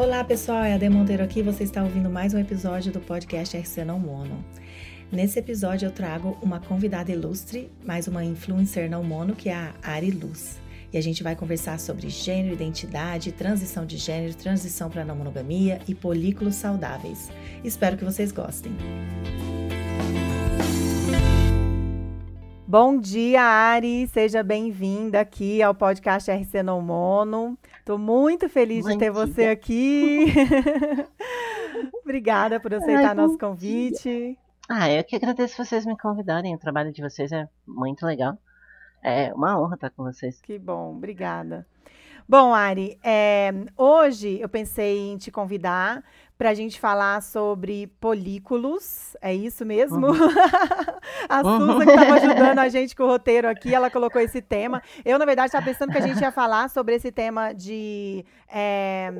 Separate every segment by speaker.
Speaker 1: Olá pessoal, é a Ade Monteiro aqui. Você está ouvindo mais um episódio do podcast RC Não Mono. Nesse episódio eu trago uma convidada ilustre, mais uma influencer não mono, que é a Ari Luz. E a gente vai conversar sobre gênero, identidade, transição de gênero, transição para não monogamia e polículos saudáveis. Espero que vocês gostem. Bom dia, Ari. Seja bem-vinda aqui ao podcast RC Não Mono. Estou muito feliz Bom de ter você aqui. Obrigada por aceitar Ai, nosso convite.
Speaker 2: Ah, eu que agradeço vocês me convidarem. O trabalho de vocês é muito legal. É uma honra estar com vocês.
Speaker 1: Que bom, obrigada. Bom, Ari, é, hoje eu pensei em te convidar para a gente falar sobre polículos. É isso mesmo? Uhum. a Susan que estava ajudando a gente com o roteiro aqui, ela colocou esse tema. Eu, na verdade, estava pensando que a gente ia falar sobre esse tema de, é,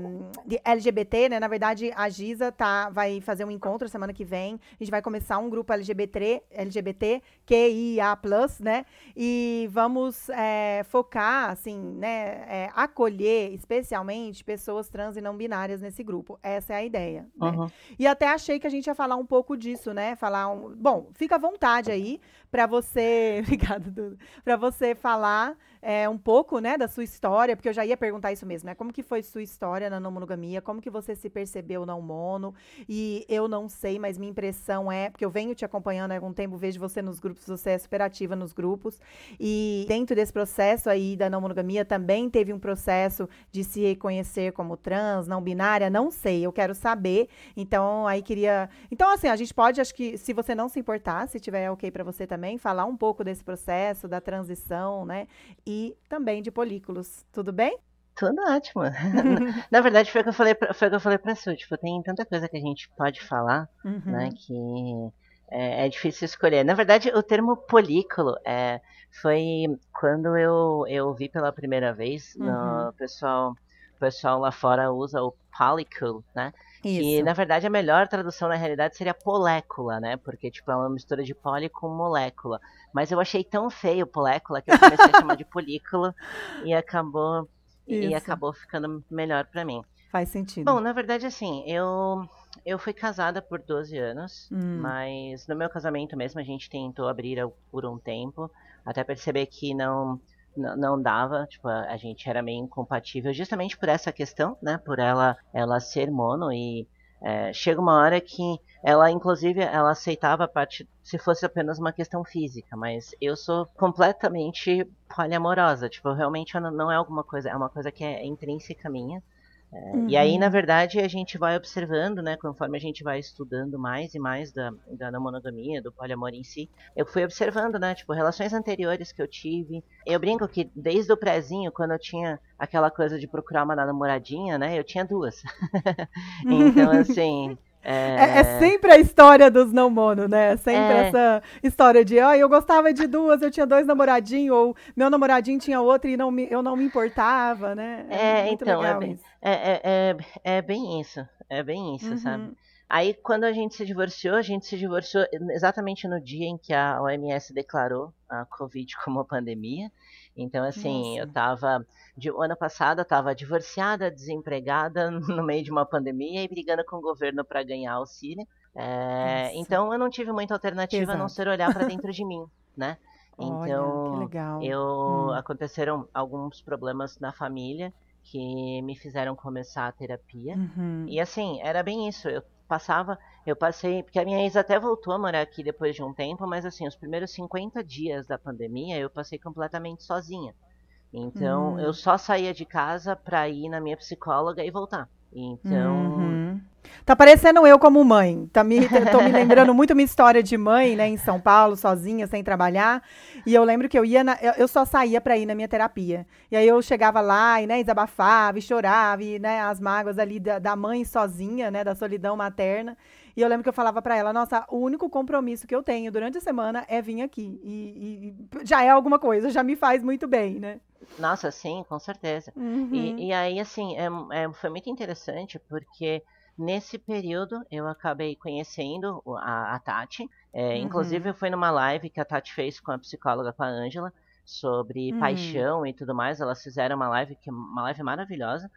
Speaker 1: de, LGBT, né? Na verdade, a Giza tá, vai fazer um encontro semana que vem. A gente vai começar um grupo LGBT, LGBT QIA+, né? E vamos é, focar, assim, né? É, acolher especialmente pessoas trans e não binárias nesse grupo. Essa é a ideia ideia. Né? Uhum. E até achei que a gente ia falar um pouco disso, né? Falar um... Bom, fica à vontade aí para você. Obrigada, Duda. Para você falar é, um pouco, né, da sua história, porque eu já ia perguntar isso mesmo, né? Como que foi sua história na não monogamia? Como que você se percebeu não mono? E eu não sei, mas minha impressão é, porque eu venho te acompanhando há algum tempo, vejo você nos grupos, você é super ativa nos grupos. E dentro desse processo aí da não monogamia também teve um processo de se reconhecer como trans, não binária, não sei, eu quero saber. Então, aí queria. Então, assim, a gente pode, acho que, se você não se importar, se tiver ok para você também, falar um pouco desse processo, da transição, né? e também de polículos. Tudo bem?
Speaker 2: Tudo ótimo. Na verdade, foi o que eu falei pra, foi o que eu falei pra Su, tipo, tem tanta coisa que a gente pode falar, uhum. né, que é, é, difícil escolher. Na verdade, o termo polículo é, foi quando eu, eu vi pela primeira vez, uhum. no, pessoal, o pessoal lá fora usa o polycule, né, isso. E na verdade a melhor tradução na realidade seria molécula, né? Porque tipo é uma mistura de poli com molécula. Mas eu achei tão feio molécula que eu comecei a chamar de polícula e acabou Isso. e acabou ficando melhor para mim.
Speaker 1: Faz sentido.
Speaker 2: Bom, na verdade assim, eu eu fui casada por 12 anos, hum. mas no meu casamento mesmo a gente tentou abrir por um tempo, até perceber que não não dava, tipo, a, gente era meio incompatível justamente por essa questão, né? Por ela, ela ser mono e é, chega uma hora que ela, inclusive, ela aceitava a parte se fosse apenas uma questão física, mas eu sou completamente poliamorosa, tipo, realmente não é alguma coisa, é uma coisa que é intrínseca minha. Uhum. E aí, uhum. na verdade, a gente vai observando, né, conforme a gente vai estudando mais e mais da, da não monogamia, do poliamor em si, eu fui observando, né, tipo, relações anteriores que eu tive. Eu brinco que desde o prézinho, quando eu tinha aquela coisa de procurar uma namoradinha, né, eu tinha duas. então, assim,
Speaker 1: é... É, é... sempre a história dos não mono, né? Sempre é... essa história de, ah, eu gostava de duas, eu tinha dois namoradinhos, ou meu namoradinho tinha outro e não me, eu não me importava, né?
Speaker 2: É, é então, é bem, é, é, é, bem isso, é bem isso, uhum. sabe? Aí, quando a gente se divorciou, a gente se divorciou exatamente no dia em que a OMS declarou a Covid como pandemia. Então, assim, Nossa. eu tava. De, ano passado eu tava divorciada, desempregada, no meio de uma pandemia e brigando com o governo para ganhar auxílio. É, então, eu não tive muita alternativa Exato. a não ser olhar para dentro de mim, né? Então,
Speaker 1: Olha,
Speaker 2: eu hum. aconteceram alguns problemas na família que me fizeram começar a terapia. Uhum. E assim, era bem isso. Eu passava, eu passei, porque a minha ex até voltou a morar aqui depois de um tempo, mas assim, os primeiros 50 dias da pandemia eu passei completamente sozinha. Então, hum. eu só saía de casa pra ir na minha psicóloga e voltar. Então. Uhum.
Speaker 1: Tá parecendo eu como mãe. Tá me, tô me lembrando muito minha história de mãe, né, em São Paulo, sozinha, sem trabalhar. E eu lembro que eu ia, na, eu, eu, só saía para ir na minha terapia. E aí eu chegava lá e, né, desabafava e chorava, e, né, as mágoas ali da, da mãe sozinha, né, da solidão materna. E eu lembro que eu falava para ela, nossa, o único compromisso que eu tenho durante a semana é vir aqui. E, e já é alguma coisa, já me faz muito bem, né?
Speaker 2: Nossa, sim, com certeza. Uhum. E, e, aí, assim, é, é, foi muito interessante porque nesse período eu acabei conhecendo a, a Tati. É, uhum. Inclusive, foi numa live que a Tati fez com a psicóloga, com a Ângela, sobre uhum. paixão e tudo mais. Elas fizeram uma live, que uma live maravilhosa.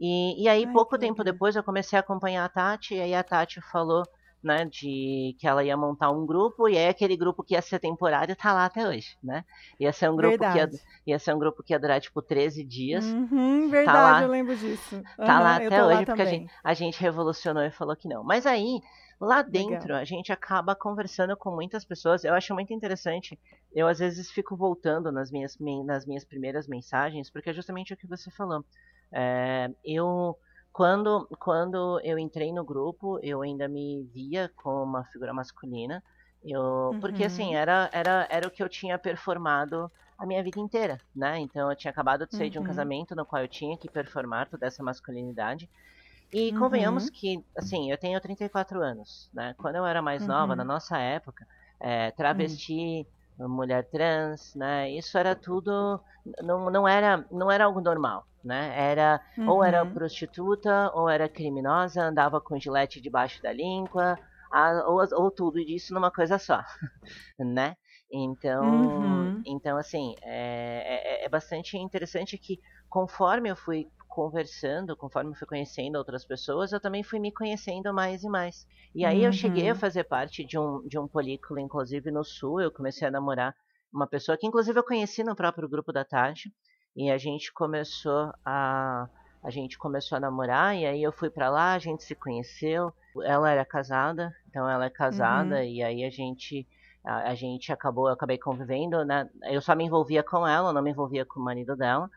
Speaker 2: E, e aí, Ai, pouco tempo depois, eu comecei a acompanhar a Tati, e aí a Tati falou né, de que ela ia montar um grupo, e aí aquele grupo que ia ser temporário tá lá até hoje, né? Ia ser um grupo que ia, ia ser um grupo que ia durar, tipo, 13 dias.
Speaker 1: Uhum, tá verdade, tá lá, eu lembro disso. Uhum,
Speaker 2: tá lá até hoje, porque a gente, a gente, revolucionou e falou que não. Mas aí, lá dentro, Legal. a gente acaba conversando com muitas pessoas, eu acho muito interessante, eu às vezes fico voltando nas minhas, nas minhas primeiras mensagens, porque é justamente o que você falou. É, eu quando, quando eu entrei no grupo, eu ainda me via como uma figura masculina. Eu, uhum. Porque, assim, uhum. era, era, era o que eu tinha performado a minha vida inteira, né? Então, eu tinha acabado de sair uhum. de um uhum. casamento no qual eu tinha que performar toda essa masculinidade. E uhum. convenhamos que, assim, eu tenho 34 anos, né? Quando eu era mais nova, na uhum. nossa época, é, travesti, mulher trans, né? Isso era tudo não, não era não era algo normal, né? Era uhum. ou era uhum. prostituta ou era criminosa, andava com gilete debaixo da língua, a, ou, ou tudo isso numa coisa só, né? Então, uhum. então assim, é, é, é bastante interessante que conforme eu fui conversando, conforme fui conhecendo outras pessoas, eu também fui me conhecendo mais e mais. E aí uhum. eu cheguei a uhum. fazer parte de um, de um polículo, inclusive no Sul, eu comecei a namorar uma pessoa que inclusive eu conheci no próprio grupo da Tati, e a gente começou a a gente começou a namorar e aí eu fui para lá, a gente se conheceu. Ela era casada, então ela é casada uhum. e aí a gente a, a, gente acabou, eu acabei convivendo, né? Eu só me envolvia com ela, não me envolvia com o marido dela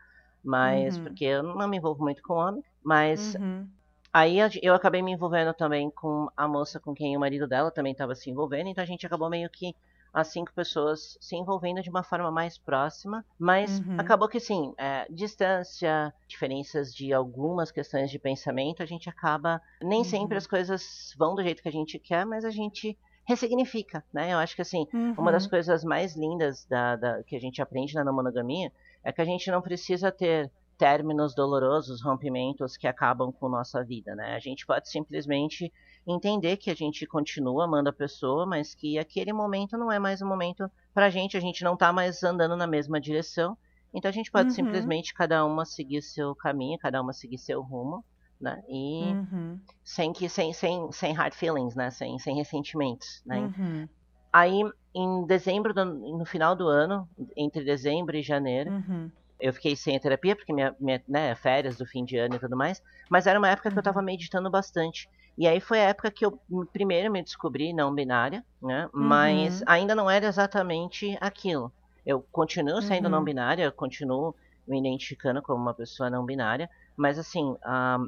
Speaker 2: mas uhum. porque eu não me envolvo muito com homem, mas uhum. aí eu acabei me envolvendo também com a moça com quem o marido dela também estava se envolvendo, então a gente acabou meio que as cinco pessoas se envolvendo de uma forma mais próxima, mas uhum. acabou que sim, é, distância, diferenças de algumas questões de pensamento, a gente acaba nem sempre as uhum. coisas vão do jeito que a gente quer, mas a gente ressignifica, né? Eu acho que assim, uma das uhum. coisas mais lindas da, da, que a gente aprende na monogamia é que a gente não precisa ter términos dolorosos, rompimentos que acabam com nossa vida, né? A gente pode simplesmente entender que a gente continua amando a pessoa, mas que aquele momento não é mais um momento pra gente, a gente não tá mais andando na mesma direção. Então a gente pode uhum. simplesmente cada uma seguir seu caminho, cada uma seguir seu rumo, né? E uhum. sem que sem, sem, sem hard feelings, né? Sem, sem ressentimentos, né? Uhum. Aí, em dezembro, do, no final do ano, entre dezembro e janeiro, uhum. eu fiquei sem a terapia, porque minha, minha né, férias do fim de ano e tudo mais, mas era uma época que eu estava uhum. meditando bastante. E aí foi a época que eu primeiro me descobri não binária, né? Uhum. Mas ainda não era exatamente aquilo. Eu continuo sendo não uhum. binária, eu continuo me identificando como uma pessoa não binária, mas assim, a,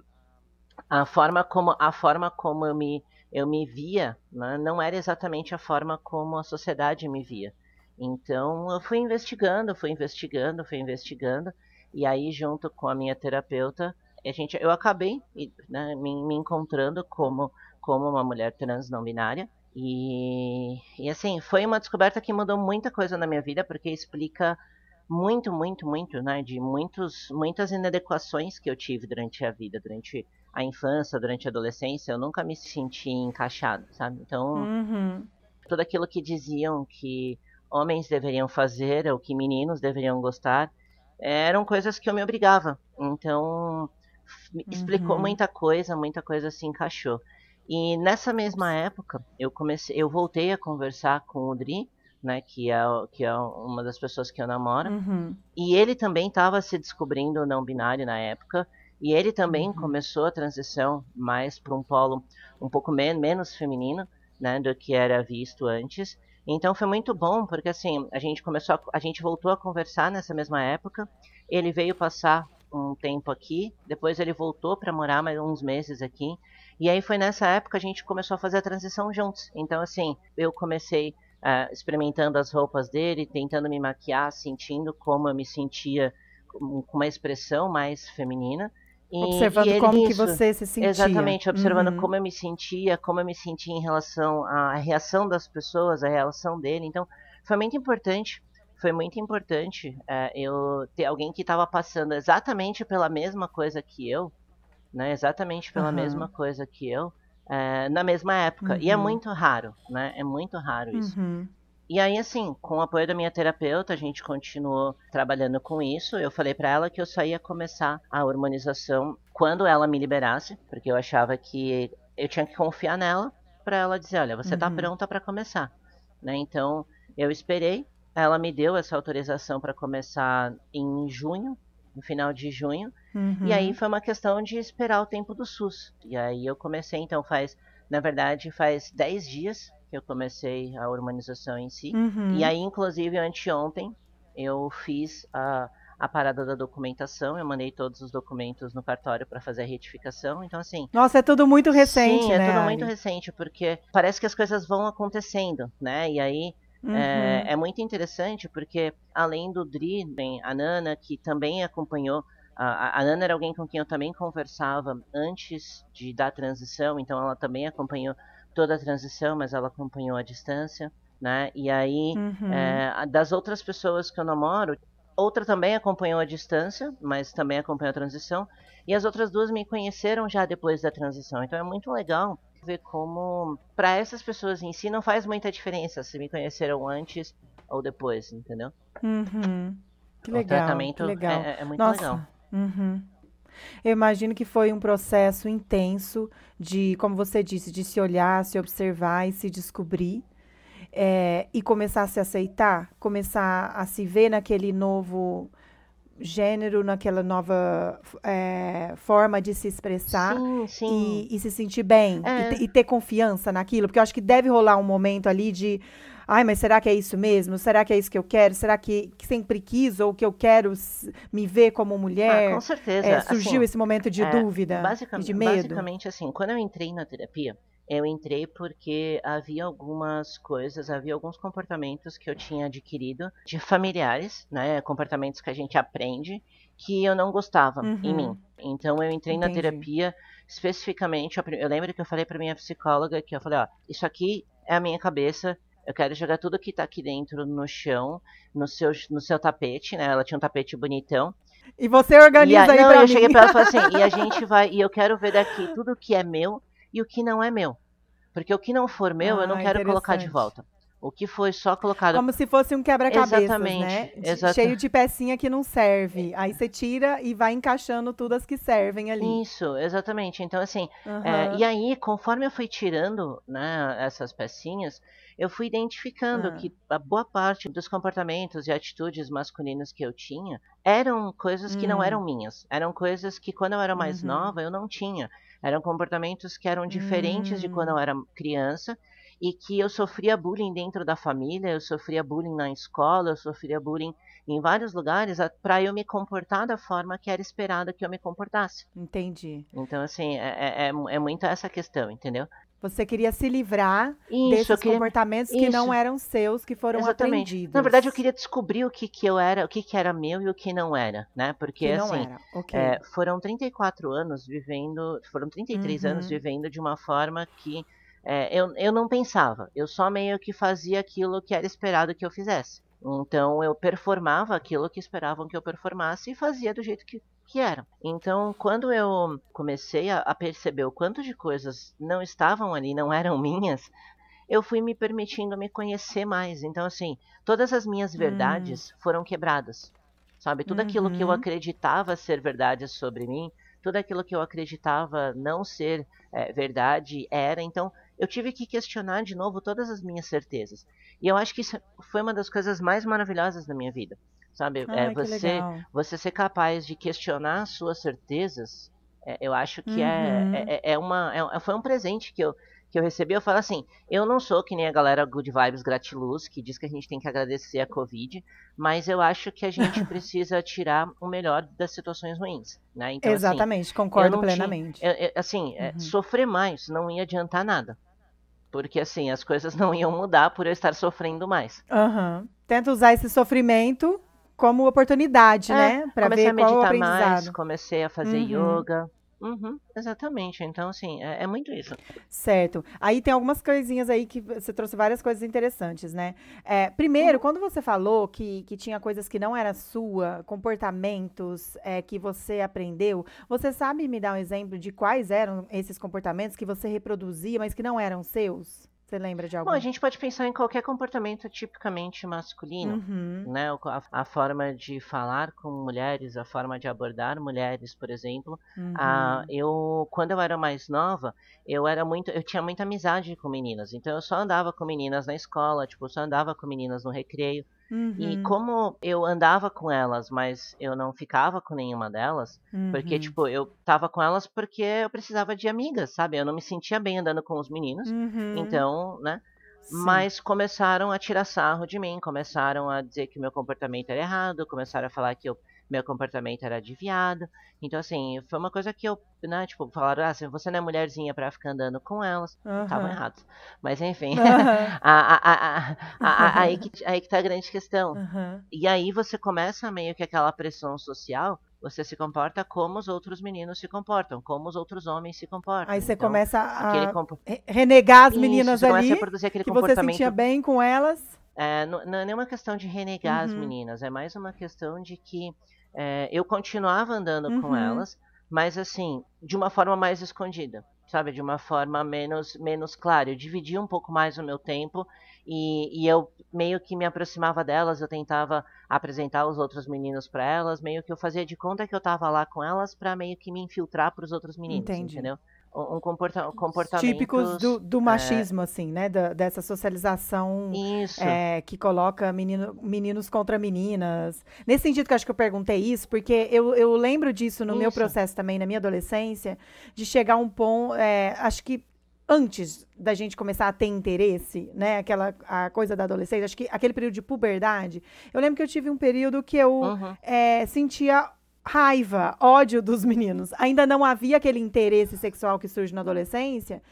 Speaker 2: a forma como a forma como eu me eu me via, né, não era exatamente a forma como a sociedade me via. Então eu fui investigando, fui investigando, fui investigando, e aí junto com a minha terapeuta, a gente, eu acabei né, me, me, encontrando como, como uma mulher trans não binária. E, e assim, foi uma descoberta que mudou muita coisa na minha vida, porque explica muito, muito, muito, né, de muitos, muitas inadequações que eu tive durante a vida, durante a infância, durante a adolescência, eu nunca me senti encaixado, sabe? Então, uhum. tudo aquilo que diziam que homens deveriam fazer, ou que meninos deveriam gostar, eram coisas que eu me obrigava. Então, explicou uhum. muita coisa, muita coisa se encaixou. E nessa mesma época, eu comecei, eu voltei a conversar com o Dri, né, que é, que é uma das pessoas que eu namoro, uhum. e ele também estava se descobrindo não binário na época, e ele também uhum. começou a transição mais para um polo um pouco men menos feminino, né, do que era visto antes. Então foi muito bom, porque assim, a gente começou a, a gente voltou a conversar nessa mesma época. Ele veio passar um tempo aqui, depois ele voltou para morar mais uns meses aqui. E aí foi nessa época a gente começou a fazer a transição juntos. Então assim, eu comecei uh, experimentando as roupas dele, tentando me maquiar, sentindo como eu me sentia com uma expressão mais feminina.
Speaker 1: E, observando e como isso, que você se sentia.
Speaker 2: Exatamente, observando uhum. como eu me sentia, como eu me sentia em relação à reação das pessoas, a reação dele. Então, foi muito importante, foi muito importante é, eu ter alguém que estava passando exatamente pela mesma coisa que eu, né? Exatamente pela uhum. mesma coisa que eu, é, na mesma época. Uhum. E é uhum. muito raro, né? É muito raro isso. Uhum. E aí, assim, com o apoio da minha terapeuta, a gente continuou trabalhando com isso. Eu falei para ela que eu só ia começar a hormonização quando ela me liberasse, porque eu achava que eu tinha que confiar nela para ela dizer, olha, você está uhum. pronta para começar, né? Então, eu esperei, ela me deu essa autorização para começar em junho, no final de junho, uhum. e aí foi uma questão de esperar o tempo do SUS. E aí eu comecei, então faz, na verdade, faz 10 dias que eu comecei a hormonização em si. Uhum. E aí, inclusive, anteontem, eu fiz a, a parada da documentação, eu mandei todos os documentos no cartório para fazer a retificação. Então, assim.
Speaker 1: Nossa, é tudo muito recente,
Speaker 2: sim,
Speaker 1: é
Speaker 2: né? É tudo muito recente, porque parece que as coisas vão acontecendo, né? E aí. É, uhum. É, é, muito interessante porque, além do Dri, tem a Nana, que também acompanhou. A, a Nana era alguém com quem eu também conversava antes de dar a transição, então ela também acompanhou toda a transição, mas ela acompanhou a distância, né? E aí, uhum. é, das outras pessoas que eu namoro, outra também acompanhou a distância, mas também acompanhou a transição, e as outras duas me conheceram já depois da transição. Então é muito legal ver como, para essas pessoas em si, não faz muita diferença se me conheceram antes ou depois, entendeu?
Speaker 1: Uhum. Que legal. O tratamento que legal.
Speaker 2: É, é muito Nossa. legal.
Speaker 1: Uhum. Eu imagino que foi um processo intenso de, como você disse, de se olhar, se observar e se descobrir. É, e começar a se aceitar, começar a se ver naquele novo gênero, naquela nova é, forma de se expressar
Speaker 2: sim, sim.
Speaker 1: E, e, se sentir bem é. e, e, ter confiança naquilo, porque eu acho que deve rolar um momento ali de Ai, mas será que é isso mesmo? Será que é isso que eu quero? Será que, que sempre quis ou que eu quero me ver como mulher?
Speaker 2: Ah, com certeza.
Speaker 1: É, surgiu assim, esse momento de é, dúvida e de medo?
Speaker 2: Basicamente, assim, quando eu entrei na terapia, eu entrei porque havia algumas coisas, havia alguns comportamentos que eu tinha adquirido de familiares, né? Comportamentos que a gente aprende que eu não gostava uhum. em mim. Então eu entrei Entendi. na terapia especificamente. Eu lembro que eu falei para minha psicóloga que eu falei, ó, isso aqui é a minha cabeça, eu quero jogar tudo que tá aqui dentro no chão, no seu, no seu tapete, né? Ela tinha um tapete bonitão.
Speaker 1: E você organiza e a, aí
Speaker 2: não,
Speaker 1: pra
Speaker 2: eu
Speaker 1: mim.
Speaker 2: cheguei pra ela e falei assim, e a gente vai, e eu quero ver daqui tudo que é meu e o que não é meu. Porque o que não for meu, ah, eu não ah, quero colocar de volta. O que foi só colocado.
Speaker 1: Como se fosse um quebra-cabeças,
Speaker 2: exatamente,
Speaker 1: né?
Speaker 2: Exatamente.
Speaker 1: Cheio de pecinha que não serve. Aí você tira e vai encaixando tudo as que servem ali.
Speaker 2: Isso, exatamente. Então, assim, uhum. é, e aí, conforme eu fui tirando né, essas pecinhas, eu fui identificando uhum. que a boa parte dos comportamentos e atitudes masculinos que eu tinha eram coisas que uhum. não eram hum. minhas. Eram coisas que, quando eu era mais uhum. nova, eu não tinha. Eram comportamentos que eram diferentes de quando eu hum. era criança e que eu sofria bullying dentro da família, eu sofria bullying na escola, eu sofria bullying em vários lugares para eu me comportar da forma que era esperada que eu me comportasse.
Speaker 1: Entendi.
Speaker 2: Então, assim, é, é, é muito essa questão, entendeu?
Speaker 1: Você queria se livrar Isso, desses queria... comportamentos que Isso. não eram seus, que foram Exatamente. aprendidos.
Speaker 2: Na verdade, eu queria descobrir o que, que eu era, o que, que era meu e o que não era, né? Porque, assim, okay. é, foram 34 anos vivendo, foram 33 uhum. anos vivendo de uma forma que é, eu, eu não pensava, eu só meio que fazia aquilo que era esperado que eu fizesse. Então eu performava aquilo que esperavam que eu performasse e fazia do jeito que, que era. Então, quando eu comecei a, a perceber o quanto de coisas não estavam ali, não eram minhas, eu fui me permitindo me conhecer mais. Então, assim, todas as minhas verdades hum. foram quebradas. Sabe? Tudo uhum. aquilo que eu uhum. acreditava ser verdade sobre mim, tudo aquilo que eu acreditava não ser é, verdade era. Então, eu tive que questionar de novo todas as minhas certezas. E eu acho que isso foi uma das coisas mais maravilhosas da minha vida. Sabe?
Speaker 1: Ai,
Speaker 2: é você, você ser capaz de questionar suas certezas. É, eu acho que é, uhum. é, é, é, uma, é, foi um presente que eu, que eu recebi, eu falo assim, eu não sou que nem a galera Good Vibes Gratiluz, que diz que a gente tem que agradecer a Covid, mas eu acho que a gente precisa tirar o melhor das situações ruins, né?
Speaker 1: Então, assim, Exatamente, assim, concordo plenamente.
Speaker 2: Tinha, eu, eu, assim, é, uhum. sofrer mais não ia adiantar nada. Porque assim, as coisas não iam mudar por eu estar sofrendo mais.
Speaker 1: Uhum. Tenta usar esse sofrimento como oportunidade, é, né?
Speaker 2: Para ver a qual o aprendizado. Mais, comecei a fazer uhum. yoga, Uhum, exatamente. Então, assim, é, é, muito isso.
Speaker 1: Certo. Aí tem algumas coisinhas aí que você trouxe várias coisas interessantes, né? É, primeiro, uhum. quando você falou que, que tinha coisas que não era sua, comportamentos é, que você aprendeu, você sabe me dar um exemplo de quais eram esses comportamentos que você reproduzia, mas que não eram seus? Você lembra de algum?
Speaker 2: Bom, a gente pode pensar em qualquer comportamento tipicamente masculino,
Speaker 1: Uhum.
Speaker 2: né? A, a forma de falar com mulheres, a forma de abordar mulheres, por exemplo.
Speaker 1: Uhum.
Speaker 2: Ah, eu, quando eu era mais nova, eu era muito, eu tinha muita amizade com meninas. Então eu só andava com meninas na escola, tipo, eu só andava com meninas no recreio. E
Speaker 1: Uhum.
Speaker 2: como eu andava com elas, mas eu não ficava com nenhuma delas, porque,
Speaker 1: Uhum.
Speaker 2: tipo, eu tava com elas porque eu precisava de amigas, sabe? Eu não me sentia bem andando com os meninos.
Speaker 1: Uhum.
Speaker 2: Então, né?
Speaker 1: Sim.
Speaker 2: Mas começaram a tirar sarro de mim, começaram a dizer que meu comportamento era errado, começaram a falar que eu, meu comportamento era de viado. Então, assim, foi uma coisa que eu, né, tipo, falaram, ah, se você não é mulherzinha pra ficar andando com elas, estavam
Speaker 1: Aham.
Speaker 2: errados. Mas, enfim, a- a- a- aí, que, aí que tá a grande questão.
Speaker 1: Aham.
Speaker 2: E aí você começa meio que aquela pressão social, você se comporta como os outros meninos se comportam, como os outros homens se comportam.
Speaker 1: Aí você
Speaker 2: Então,
Speaker 1: começa a
Speaker 2: compo-
Speaker 1: renegar as
Speaker 2: Isso,
Speaker 1: meninas
Speaker 2: você começa
Speaker 1: ali,
Speaker 2: a produzir aquele
Speaker 1: que você
Speaker 2: comportamento
Speaker 1: sentia bem com elas.
Speaker 2: É, não, não é nenhuma questão de renegar as
Speaker 1: Uhum.
Speaker 2: meninas, é mais uma questão de que é, eu continuava andando com
Speaker 1: Uhum.
Speaker 2: elas, mas assim, de uma forma mais escondida, sabe? De uma forma menos, menos clara. Eu dividia um pouco mais o meu tempo e, e eu meio que me aproximava delas, eu tentava apresentar os outros meninos para elas, meio que eu fazia de conta que eu tava lá com elas para meio que me infiltrar para os outros meninos,
Speaker 1: Entendi.
Speaker 2: entendeu? Um, comporta comportamento
Speaker 1: Típicos do, do machismo, assim, né? Da- dessa socialização é, que coloca menino- meninos contra meninas. Nesse sentido que eu acho que eu perguntei isso, porque eu, eu lembro disso no meu
Speaker 2: Isso.
Speaker 1: processo também, na minha adolescência, de chegar a um ponto, é, acho que antes da gente começar a ter interesse, né, aquela a coisa da adolescência, acho que aquele período de puberdade, eu lembro que eu tive um período que eu
Speaker 2: Uhum.
Speaker 1: é, sentia raiva, ódio dos meninos. Ainda não havia aquele interesse sexual que surge na adolescência.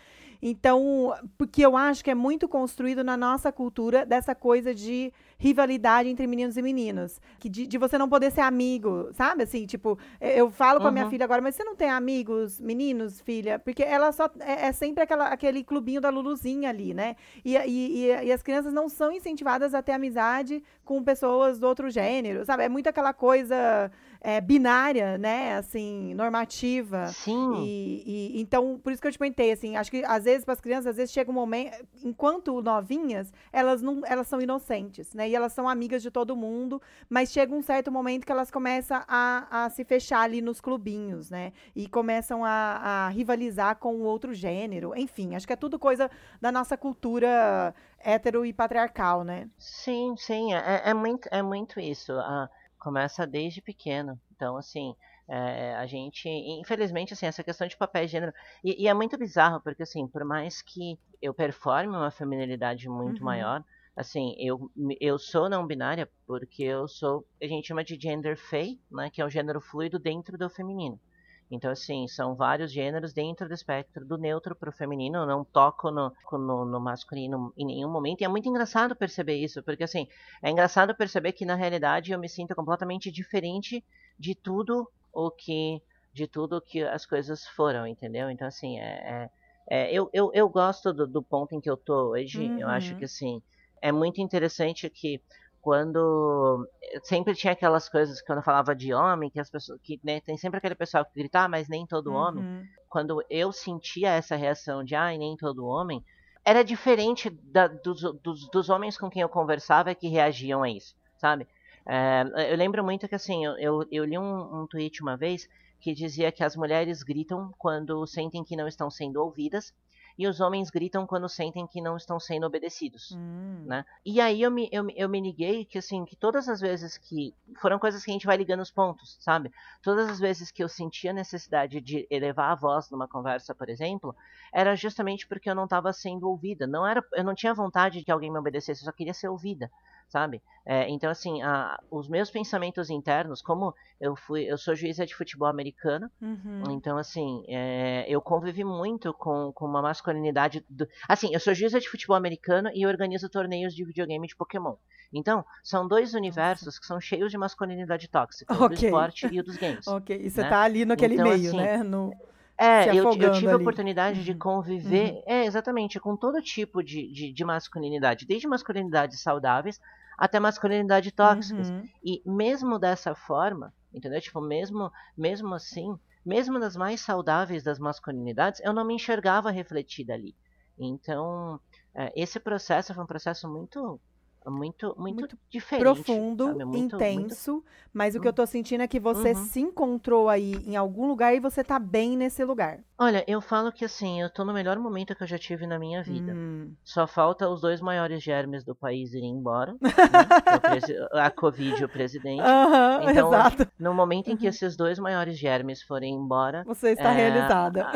Speaker 1: Então, porque eu acho que é muito construído na nossa cultura dessa coisa de rivalidade entre meninos e meninas. Que de, de você não poder ser amigo, sabe? Assim, tipo, eu eu falo com a minha
Speaker 2: Uhum.
Speaker 1: filha agora, mas você não tem amigos, meninos, filha? Porque ela só é, é sempre aquela, aquele clubinho da Luluzinha ali, né? E, e, e, e as crianças não são incentivadas a ter amizade com pessoas do outro gênero, sabe? É muito aquela coisa é, binária, né? Assim, normativa.
Speaker 2: Sim.
Speaker 1: E, e- então, por isso que eu te perguntei, assim, acho que às vezes para as crianças, às vezes chega um momento, enquanto novinhas, elas não, elas são inocentes, né? E elas são amigas de todo mundo, mas chega um certo momento que elas começam a, a se fechar ali nos clubinhos, né? E começam a, a rivalizar com o outro gênero. Enfim, acho que é tudo coisa da nossa cultura hétero e patriarcal, né?
Speaker 2: Sim, sim, é, é muito, é muito isso. ah, começa desde pequeno. Então, assim, é, a gente, infelizmente, assim, essa questão de papel e gênero. E, e é muito bizarro, porque, assim, por mais que eu performe uma feminilidade muito
Speaker 1: Uhum.
Speaker 2: maior, assim, eu, eu sou não binária porque eu sou, a gente chama de gender fei, né, que é o gênero fluido dentro do feminino. Então, assim, são vários gêneros dentro do espectro do neutro para o feminino. Eu não toco no, no, no masculino em nenhum momento. E é muito engraçado perceber isso, porque, assim, é engraçado perceber que, na realidade, eu me sinto completamente diferente de tudo o que de tudo que as coisas foram, entendeu? Então, assim, é, é- é, eu, eu, eu gosto do, do ponto em que eu tô hoje. Eu acho
Speaker 1: Uhum.
Speaker 2: que, assim, é muito interessante que quando sempre tinha aquelas coisas quando falava de homem, que as pessoas que né, tem sempre aquele pessoal que grita, ah, mas nem todo homem.
Speaker 1: Uhum.
Speaker 2: Quando eu sentia essa reação de ai, nem todo homem, era diferente da- dos, dos, dos homens com quem eu conversava que reagiam a isso, sabe? É, eu lembro muito que assim, eu, eu, eu li um, um tweet uma vez que dizia que as mulheres gritam quando sentem que não estão sendo ouvidas e os homens gritam quando sentem que não estão sendo obedecidos
Speaker 1: Hum.
Speaker 2: né? E aí eu me, eu, eu me liguei que, assim, que todas as vezes que... Foram coisas que a gente vai ligando os pontos, sabe? Todas as vezes que eu sentia necessidade de elevar a voz numa conversa, por exemplo, era justamente porque eu não estava sendo ouvida. Não era, eu não tinha vontade de que alguém me obedecesse, eu só queria ser ouvida, sabe? É, então, assim, a- os meus pensamentos internos, como eu fui... Eu sou juíza de futebol americano,
Speaker 1: Uhum.
Speaker 2: então, assim, é, eu convivi muito com, com uma masculinidade. Do... Assim, eu sou juíza de futebol americano e organizo torneios de videogame de Pokémon. Então, são dois universos que são cheios de masculinidade tóxica: o do esporte e o dos games.
Speaker 1: Ok, e você
Speaker 2: né?
Speaker 1: tá ali naquele
Speaker 2: Então,
Speaker 1: meio,
Speaker 2: assim,
Speaker 1: né? No...
Speaker 2: É, eu, eu tive a
Speaker 1: ali.
Speaker 2: oportunidade de
Speaker 1: Uhum,
Speaker 2: conviver, é, exatamente, com todo tipo de, de, de masculinidade, desde masculinidades saudáveis até masculinidade tóxicas.
Speaker 1: Uhum.
Speaker 2: E mesmo dessa forma, entendeu? Tipo, mesmo, mesmo assim, mesmo nas mais saudáveis das masculinidades, eu não me enxergava refletida ali. Então, é, esse processo foi um processo muito muito, muito, muito diferente.
Speaker 1: Profundo, muito, intenso. Muito... Mas o que eu tô sentindo é que você uhum. se encontrou aí em algum lugar e você tá bem nesse lugar.
Speaker 2: Olha, eu falo que assim, eu tô no melhor momento que eu já tive na minha vida. Hum. Só falta os dois maiores germes do país irem embora. né? É a Covid e o presidente.
Speaker 1: Uhum, então, exato.
Speaker 2: no momento em que uhum. esses dois maiores germes forem embora.
Speaker 1: Você está é, realizada.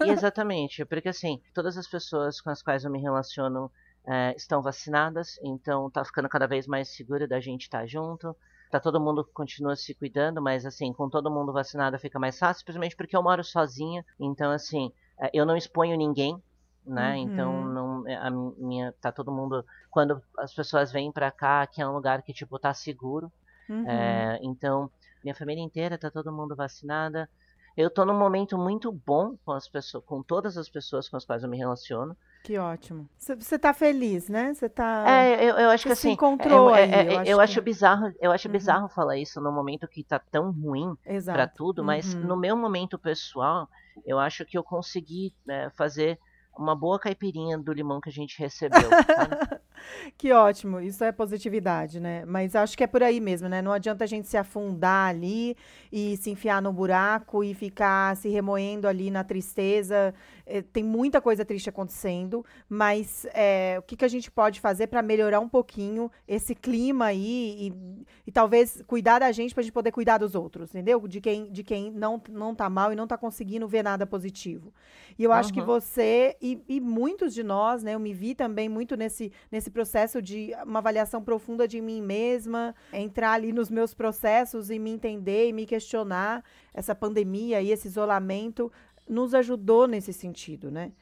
Speaker 2: É, exatamente. Porque assim, todas as pessoas com as quais eu me relaciono é, estão vacinadas, então tá ficando cada vez mais seguro da gente estar tá junto. Tá todo mundo continua se cuidando, mas assim, com todo mundo vacinado fica mais fácil, simplesmente porque eu moro sozinha, então assim, é, eu não exponho ninguém, né? Uhum. Então não é, a minha tá todo mundo quando as pessoas vêm para cá, que é um lugar que tipo tá seguro. Uhum. É, então minha família inteira tá todo mundo vacinada. Eu tô num momento muito bom com as pessoas, com todas as pessoas com as quais eu me relaciono.
Speaker 1: Que ótimo. Você tá feliz, né? Você tá.
Speaker 2: É, eu, eu acho que assim.
Speaker 1: Se encontrou
Speaker 2: é,
Speaker 1: aí,
Speaker 2: é,
Speaker 1: eu,
Speaker 2: acho, eu acho bizarro, eu acho uhum. bizarro falar isso no momento que tá tão ruim para tudo, mas uhum. no meu momento pessoal, eu acho que eu consegui né, fazer uma boa caipirinha do limão que a gente recebeu.
Speaker 1: que ótimo, isso é positividade, né? Mas acho que é por aí mesmo, né? Não adianta a gente se afundar ali e se enfiar no buraco e ficar se remoendo ali na tristeza é, tem muita coisa triste acontecendo, mas é, o que, que a gente pode fazer para melhorar um pouquinho esse clima aí e, e talvez cuidar da gente para a gente poder cuidar dos outros, entendeu? De quem, de quem não, não tá mal e não tá conseguindo ver nada positivo. E eu uhum. acho que você e, e, muitos de nós, né, eu me vi também muito nesse, nesse processo de uma avaliação profunda de mim mesma, entrar ali nos meus processos e me entender e me questionar essa pandemia e esse isolamento nos ajudou nesse sentido, né?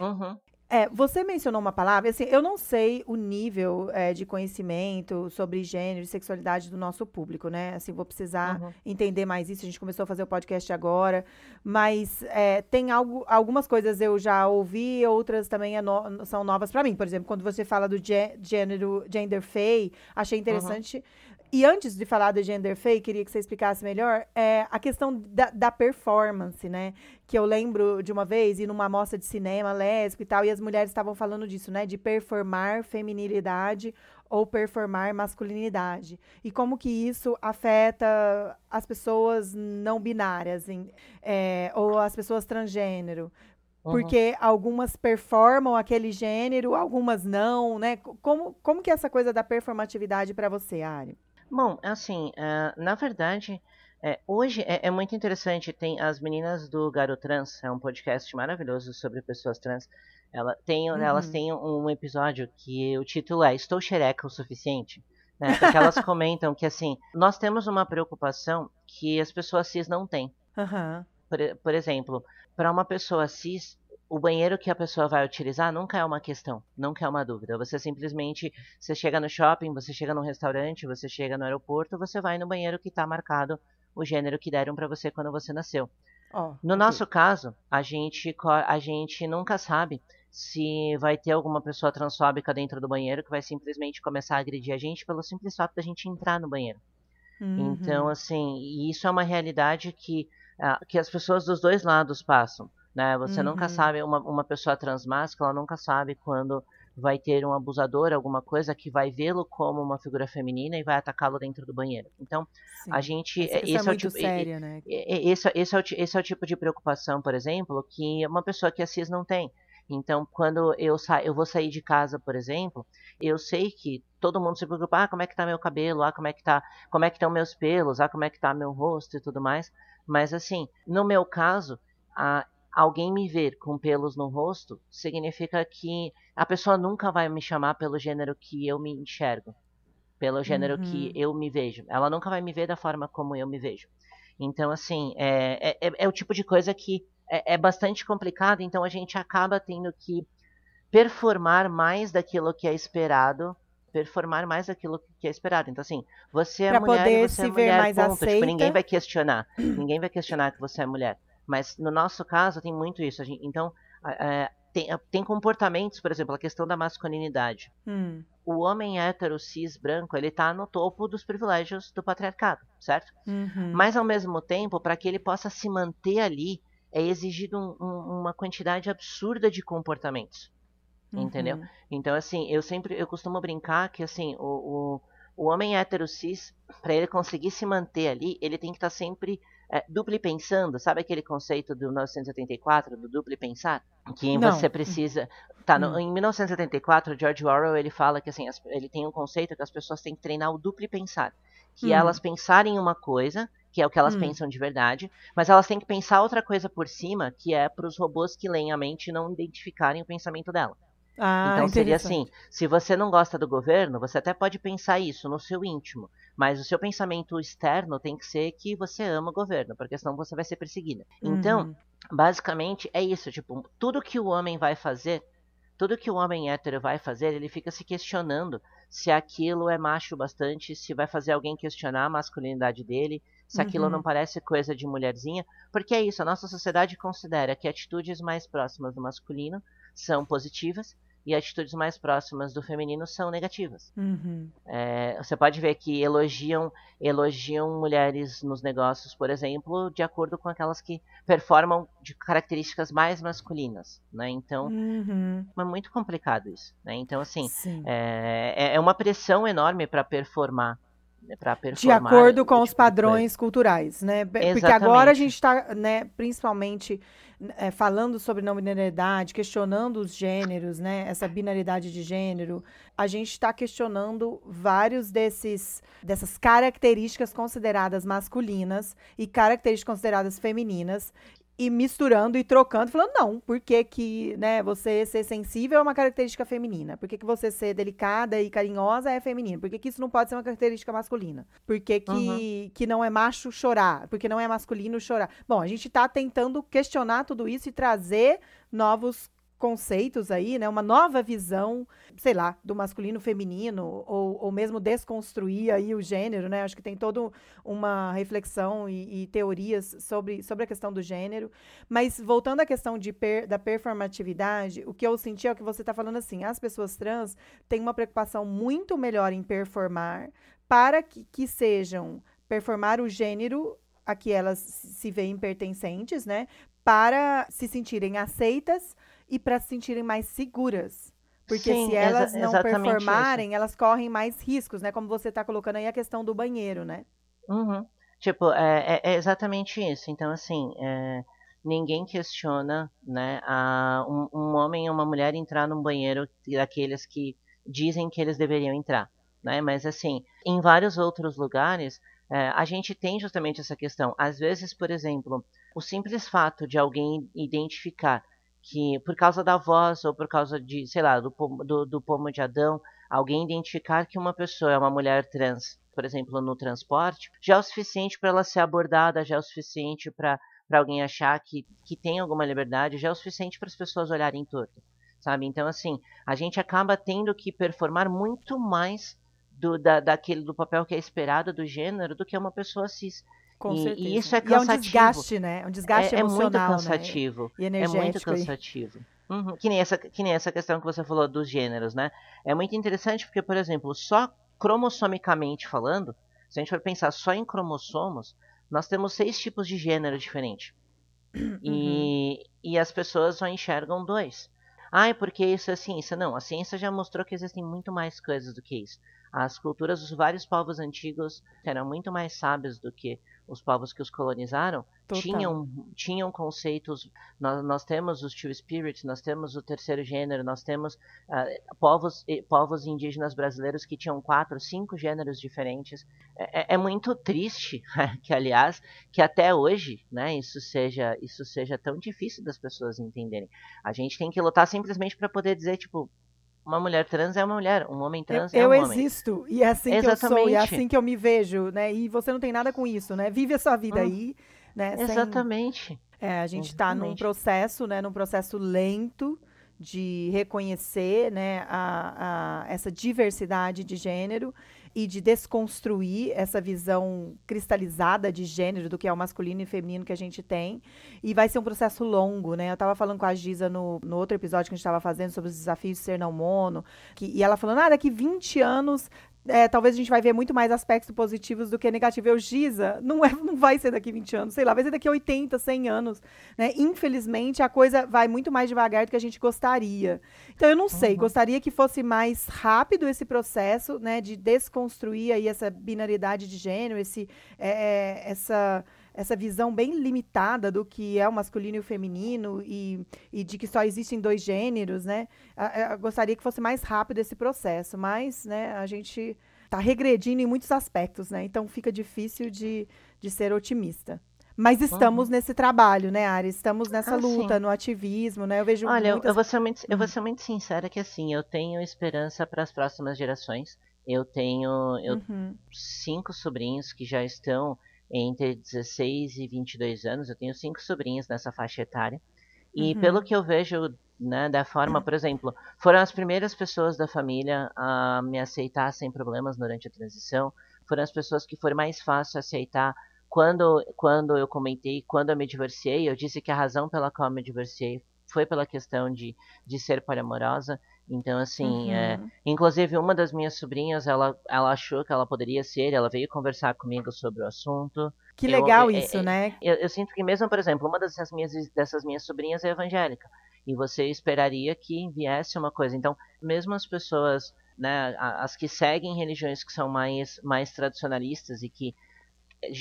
Speaker 2: Uhum.
Speaker 1: É, você mencionou uma palavra, assim, eu não sei o nível é, de conhecimento sobre gênero e sexualidade do nosso público, né? Assim, vou precisar uhum. entender mais isso. A gente começou a fazer o podcast agora, mas é, tem algo, algumas coisas eu já ouvi, outras também é no, são novas para mim. Por exemplo, quando você fala do gênero, gender fay, achei interessante. Uhum e antes de falar do gender fake, queria que você explicasse melhor é, a questão da, da, performance, né? Que eu lembro de uma vez, ir numa mostra de cinema lésbico e tal, e as mulheres estavam falando disso, né? De performar feminilidade ou performar masculinidade. E como que isso afeta as pessoas não binárias, em, é, ou as pessoas transgênero. Uhum. Porque algumas performam aquele gênero, algumas não, né? Como, como que é essa coisa da performatividade para você, Ari?
Speaker 2: Bom, assim, uh, na verdade, é, hoje é, é, muito interessante. Tem as meninas do Garotrans, é um podcast maravilhoso sobre pessoas trans. Ela tem, uhum. Elas têm um episódio que o título é Estou xereca o suficiente? Né? Porque elas comentam que, assim, nós temos uma preocupação que as pessoas cis não têm.
Speaker 1: Uhum.
Speaker 2: Por, por exemplo, para uma pessoa cis, o banheiro que a pessoa vai utilizar nunca é uma questão, nunca é uma dúvida. Você simplesmente, você chega no shopping, você chega no restaurante, você chega no aeroporto, você vai no banheiro que está marcado o gênero que deram para você quando você nasceu.
Speaker 1: Oh,
Speaker 2: no okay. nosso caso, a gente, a gente nunca sabe se vai ter alguma pessoa transfóbica dentro do banheiro que vai simplesmente começar a agredir a gente pelo simples fato da gente entrar no banheiro. Uhum. Então, assim, isso é uma realidade que, uh, que as pessoas dos dois lados passam. Né? Você uhum. nunca sabe, uma, uma pessoa transmáscula ela nunca sabe quando vai ter um abusador, alguma coisa que vai vê-lo como uma figura feminina e vai atacá-lo dentro do banheiro. Então, Sim. a gente.
Speaker 1: Esse, esse é, é, o tipo, séria, né?
Speaker 2: esse, esse, é o, esse é o tipo de preocupação, por exemplo, que uma pessoa que é cis não tem. Então, quando eu, sa eu vou sair de casa, por exemplo, eu sei que todo mundo se preocupa, ah, como é que tá meu cabelo, ah, como é que tá, como é que estão meus pelos, ah, como é que tá meu rosto e tudo mais. Mas assim, no meu caso, a, alguém me ver com pelos no rosto significa que a pessoa nunca vai me chamar pelo gênero que eu me enxergo, pelo gênero uhum. que eu me vejo. Ela nunca vai me ver da forma como eu me vejo. Então, assim, é, é, é, é o tipo de coisa que é, é bastante complicado, então a gente acaba tendo que performar mais daquilo que é esperado performar mais daquilo que é esperado. Então, assim, você é
Speaker 1: pra
Speaker 2: mulher
Speaker 1: poder
Speaker 2: e você
Speaker 1: se
Speaker 2: é mulher,
Speaker 1: ver mais
Speaker 2: ponto.
Speaker 1: Aceita.
Speaker 2: Tipo, ninguém vai questionar. ninguém vai questionar que você é mulher. Mas no nosso caso tem muito isso. Gente, então, é, tem, tem, comportamentos, por exemplo, a questão da masculinidade.
Speaker 1: Hum.
Speaker 2: O homem hétero, cis, branco, ele está no topo dos privilégios do patriarcado, certo?
Speaker 1: Uhum.
Speaker 2: Mas, ao mesmo tempo, para que ele possa se manter ali, é exigido um, um, uma quantidade absurda de comportamentos. entendeu? Então, assim, eu sempre, eu costumo brincar que, assim, o, o, o homem hétero cis, para ele conseguir se manter ali, ele tem que estar tá sempre é, dupli pensando, sabe aquele conceito do 1984, do dupli pensar? Que Não. você precisa. Tá, no, hum. em 1974, George Orwell ele fala que assim, as, ele tem um conceito que as pessoas têm que treinar o dupli pensar. Que hum. elas pensarem uma coisa, que é o que elas hum. pensam de verdade, mas elas têm que pensar outra coisa por cima, que é para os robôs que leem a mente não identificarem o pensamento dela. Ah, então seria assim: se você não gosta do governo, você até pode pensar isso no seu íntimo, mas o seu pensamento externo tem que ser que você ama o governo, porque senão você vai ser perseguida. Então, uhum. basicamente é isso, tipo, tudo que o homem vai fazer, tudo que o homem hétero vai fazer, ele fica se questionando se aquilo é macho bastante, se vai fazer alguém questionar a masculinidade dele, se uhum. aquilo não uhum. parece coisa de mulherzinha, porque é isso, a nossa sociedade considera que atitudes mais próximas do masculino são positivas e atitudes mais próximas do feminino são negativas. Uhum. É, você pode ver que elogiam, elogiam mulheres nos negócios, por exemplo, de acordo com aquelas que performam de características mais masculinas, né? Então, uhum. é muito complicado isso, né? Então, assim, é, é, é uma pressão enorme para performar né,
Speaker 1: de acordo com os tipo padrões culturais, né? Exatamente. Porque agora a gente está, né, principalmente é, falando sobre não binariedade, questionando os gêneros, né? Essa binaridade de gênero, a gente está questionando vários desses dessas características consideradas masculinas e características consideradas femininas e misturando e trocando, falando, não, por que, que né, você ser sensível é uma característica feminina? Por que, que você ser delicada e carinhosa é feminino? Por que, que isso não pode ser uma característica masculina? Por que, que, uhum. que não é macho chorar? Por que não é masculino chorar? Bom, a gente está tentando questionar tudo isso e trazer novos conceitos aí, né? Uma nova visão, sei lá, do masculino feminino, ou, ou mesmo desconstruir aí o gênero, né? Acho que tem toda uma reflexão e, e, teorias sobre, sobre a questão do gênero. Mas voltando à questão de per, da performatividade, o que eu senti é o que você está falando assim, as pessoas trans têm uma preocupação muito melhor em performar para que, que sejam performar o gênero a que elas se veem pertencentes, né? Para se sentirem aceitas e para se sentirem mais seguras. Porque Sim, se elas não performarem, isso. elas correm mais riscos, né? Como você está colocando aí a questão do banheiro, né?
Speaker 2: Uhum. Tipo, é, é, é, exatamente isso. Então, assim, é, ninguém questiona, né, a, um, um, homem ou uma mulher entrar num banheiro daqueles que dizem que eles deveriam entrar, né? Mas, assim, em vários outros lugares, é, a gente tem justamente essa questão. Às vezes, por exemplo, o simples fato de alguém identificar que por causa da voz ou por causa de, sei lá, do, do, do pomo de Adão, alguém identificar que uma pessoa é uma mulher trans, por exemplo, no transporte, já é o suficiente para ela ser abordada, já é o suficiente para alguém achar que, que tem alguma liberdade, já é o suficiente para as pessoas olharem torto, sabe? Então, assim, a gente acaba tendo que performar muito mais do, da, daquele, do papel que é esperado do gênero do que uma pessoa cis.
Speaker 1: Com e, certeza. E isso é cansativo. E é um desgaste, né? É um desgaste é, emocional,
Speaker 2: é muito cansativo. Né? E energético. É muito cansativo. Uhum. Que, nem essa, que nem essa questão que você falou dos gêneros, né? É muito interessante porque, por exemplo, só cromossomicamente falando, se a gente for pensar só em cromossomos, nós temos seis tipos de gênero diferentes. Uhum. E, e as pessoas só enxergam dois. Ah, é porque isso é ciência. Não, a ciência já mostrou que existem muito mais coisas do que isso. As culturas dos vários povos antigos eram muito mais sábios do que os povos que os colonizaram tinham, tinham conceitos. Nós, nós temos os Two Spirits, nós temos o terceiro gênero, nós temos uh, povos, povos indígenas brasileiros que tinham quatro, cinco gêneros diferentes. É, é, é muito triste que, aliás, que até hoje né, isso, seja, isso seja tão difícil das pessoas entenderem. A gente tem que lutar simplesmente para poder dizer, tipo, uma mulher trans é uma mulher, um homem trans
Speaker 1: eu,
Speaker 2: é
Speaker 1: um
Speaker 2: eu
Speaker 1: homem. Eu existo, e é assim Exatamente. que eu sou, e é assim que eu me vejo, né? E você não tem nada com isso, né? Vive a sua vida hum. aí, né?
Speaker 2: Exatamente. Sem...
Speaker 1: É, a gente está num processo, né? Num processo lento de reconhecer, né? A, a, essa diversidade de gênero e de desconstruir essa visão cristalizada de gênero do que é o masculino e feminino que a gente tem. E vai ser um processo longo, né? Eu estava falando com a Giza no, no outro episódio que a gente estava fazendo sobre os desafios de ser não mono, que, e ela falando, ah, daqui 20 anos é, talvez a gente vai ver muito mais aspectos positivos do que negativos. Eu, Giza, não, é, não vai ser daqui 20 anos, sei lá, vai ser daqui 80, 100 anos. Né? Infelizmente, a coisa vai muito mais devagar do que a gente gostaria. Então, eu não sei, uhum. gostaria que fosse mais rápido esse processo né, de desconstruir aí essa binaridade de gênero, esse, é, é essa essa visão bem limitada do que é o masculino e o feminino e, e de que só existem dois gêneros, né? Eu gostaria que fosse mais rápido esse processo, mas né, a gente está regredindo em muitos aspectos, né? Então fica difícil de, de ser otimista. Mas estamos nesse trabalho, né, Ari? Estamos nessa ah, luta, sim. no ativismo, né? Eu vejo
Speaker 2: Olha, muitas... eu, vou ser muito, eu vou uhum. ser muito sincera que, assim, eu tenho esperança para as próximas gerações. Eu tenho eu, uhum. cinco sobrinhos que já estão entre 16 e 22 anos. Eu tenho cinco sobrinhas nessa faixa etária. E uhum. pelo que eu vejo, né, da forma, por exemplo, foram as primeiras pessoas da família a me aceitar sem problemas durante a transição. Foram as pessoas que foi mais fácil aceitar quando, quando eu comentei, quando eu me divorciei, eu disse que a razão pela qual eu me divorciei foi pela questão de, de ser poliamorosa. Então, assim, é, uhum. é, inclusive uma das minhas sobrinhas, ela, ela achou que ela poderia ser, ela veio conversar comigo sobre o assunto.
Speaker 1: Que legal eu, é, isso, é, né?
Speaker 2: Eu, eu, sinto que mesmo, por exemplo, uma dessas minhas, dessas minhas sobrinhas é evangélica. E você esperaria que viesse uma coisa. Então, mesmo as pessoas, né, as que seguem religiões que são mais, mais tradicionalistas e que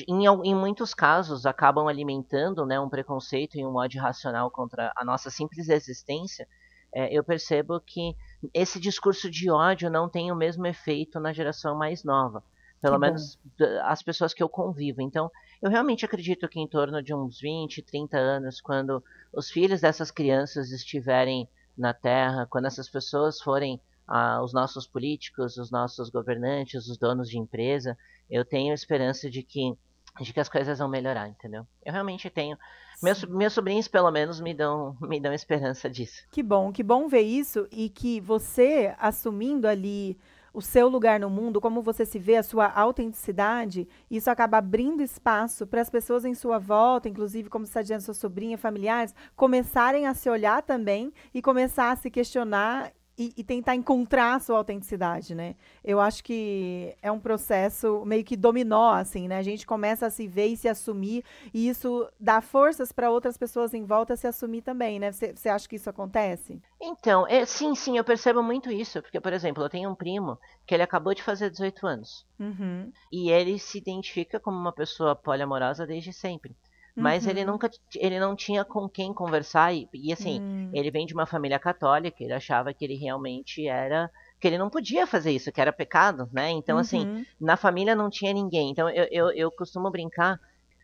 Speaker 2: em, em, muitos casos acabam alimentando né, um preconceito e um ódio racional contra a nossa simples existência, é, eu percebo que esse discurso de ódio não tem o mesmo efeito na geração mais nova. Pelo que menos bom. as pessoas que eu convivo. Então, eu realmente acredito que em torno de uns 20, 30 anos, quando os filhos dessas crianças estiverem na Terra, quando essas pessoas forem ah, os nossos políticos, os nossos governantes, os donos de empresa, eu tenho esperança de que de que as coisas vão melhorar, entendeu? Eu realmente tenho. Meus, meus sobrinhos, pelo menos, me dão, me dão esperança disso.
Speaker 1: Que bom, que bom ver isso e que você assumindo ali o seu lugar no mundo, como você se vê, a sua autenticidade, isso acaba abrindo espaço para as pessoas em sua volta, inclusive, como está dizendo, sua sobrinha, familiares, começarem a se olhar também e começar a se questionar e, e, tentar encontrar a sua autenticidade, né? Eu acho que é um processo meio que dominó, assim, né? A gente começa a se ver e se assumir, e isso dá forças para outras pessoas em volta se assumir também, né? Você acha que isso acontece?
Speaker 2: Então, é, sim, sim, eu percebo muito isso, porque, por exemplo, eu tenho um primo que ele acabou de fazer 18 anos, uhum. e ele se identifica como uma pessoa poliamorosa desde sempre. Mas uhum. ele nunca ele não tinha com quem conversar e, e assim, uhum. ele vem de uma família católica, ele achava que ele realmente era que ele não podia fazer isso, que era pecado, né? Então, assim, uhum. assim, na família não tinha ninguém. Então, eu, eu, eu costumo brincar,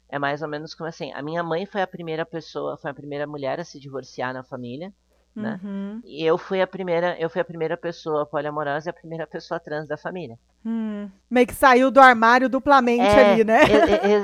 Speaker 2: é mais ou menos como assim, a minha mãe foi a primeira pessoa, foi a primeira mulher a se divorciar na família né? Uhum. E eu fui a primeira, eu fui a primeira pessoa poliamorosa e a primeira pessoa trans da família.
Speaker 1: Hum. Meio que saiu do armário duplamente é, ali, né?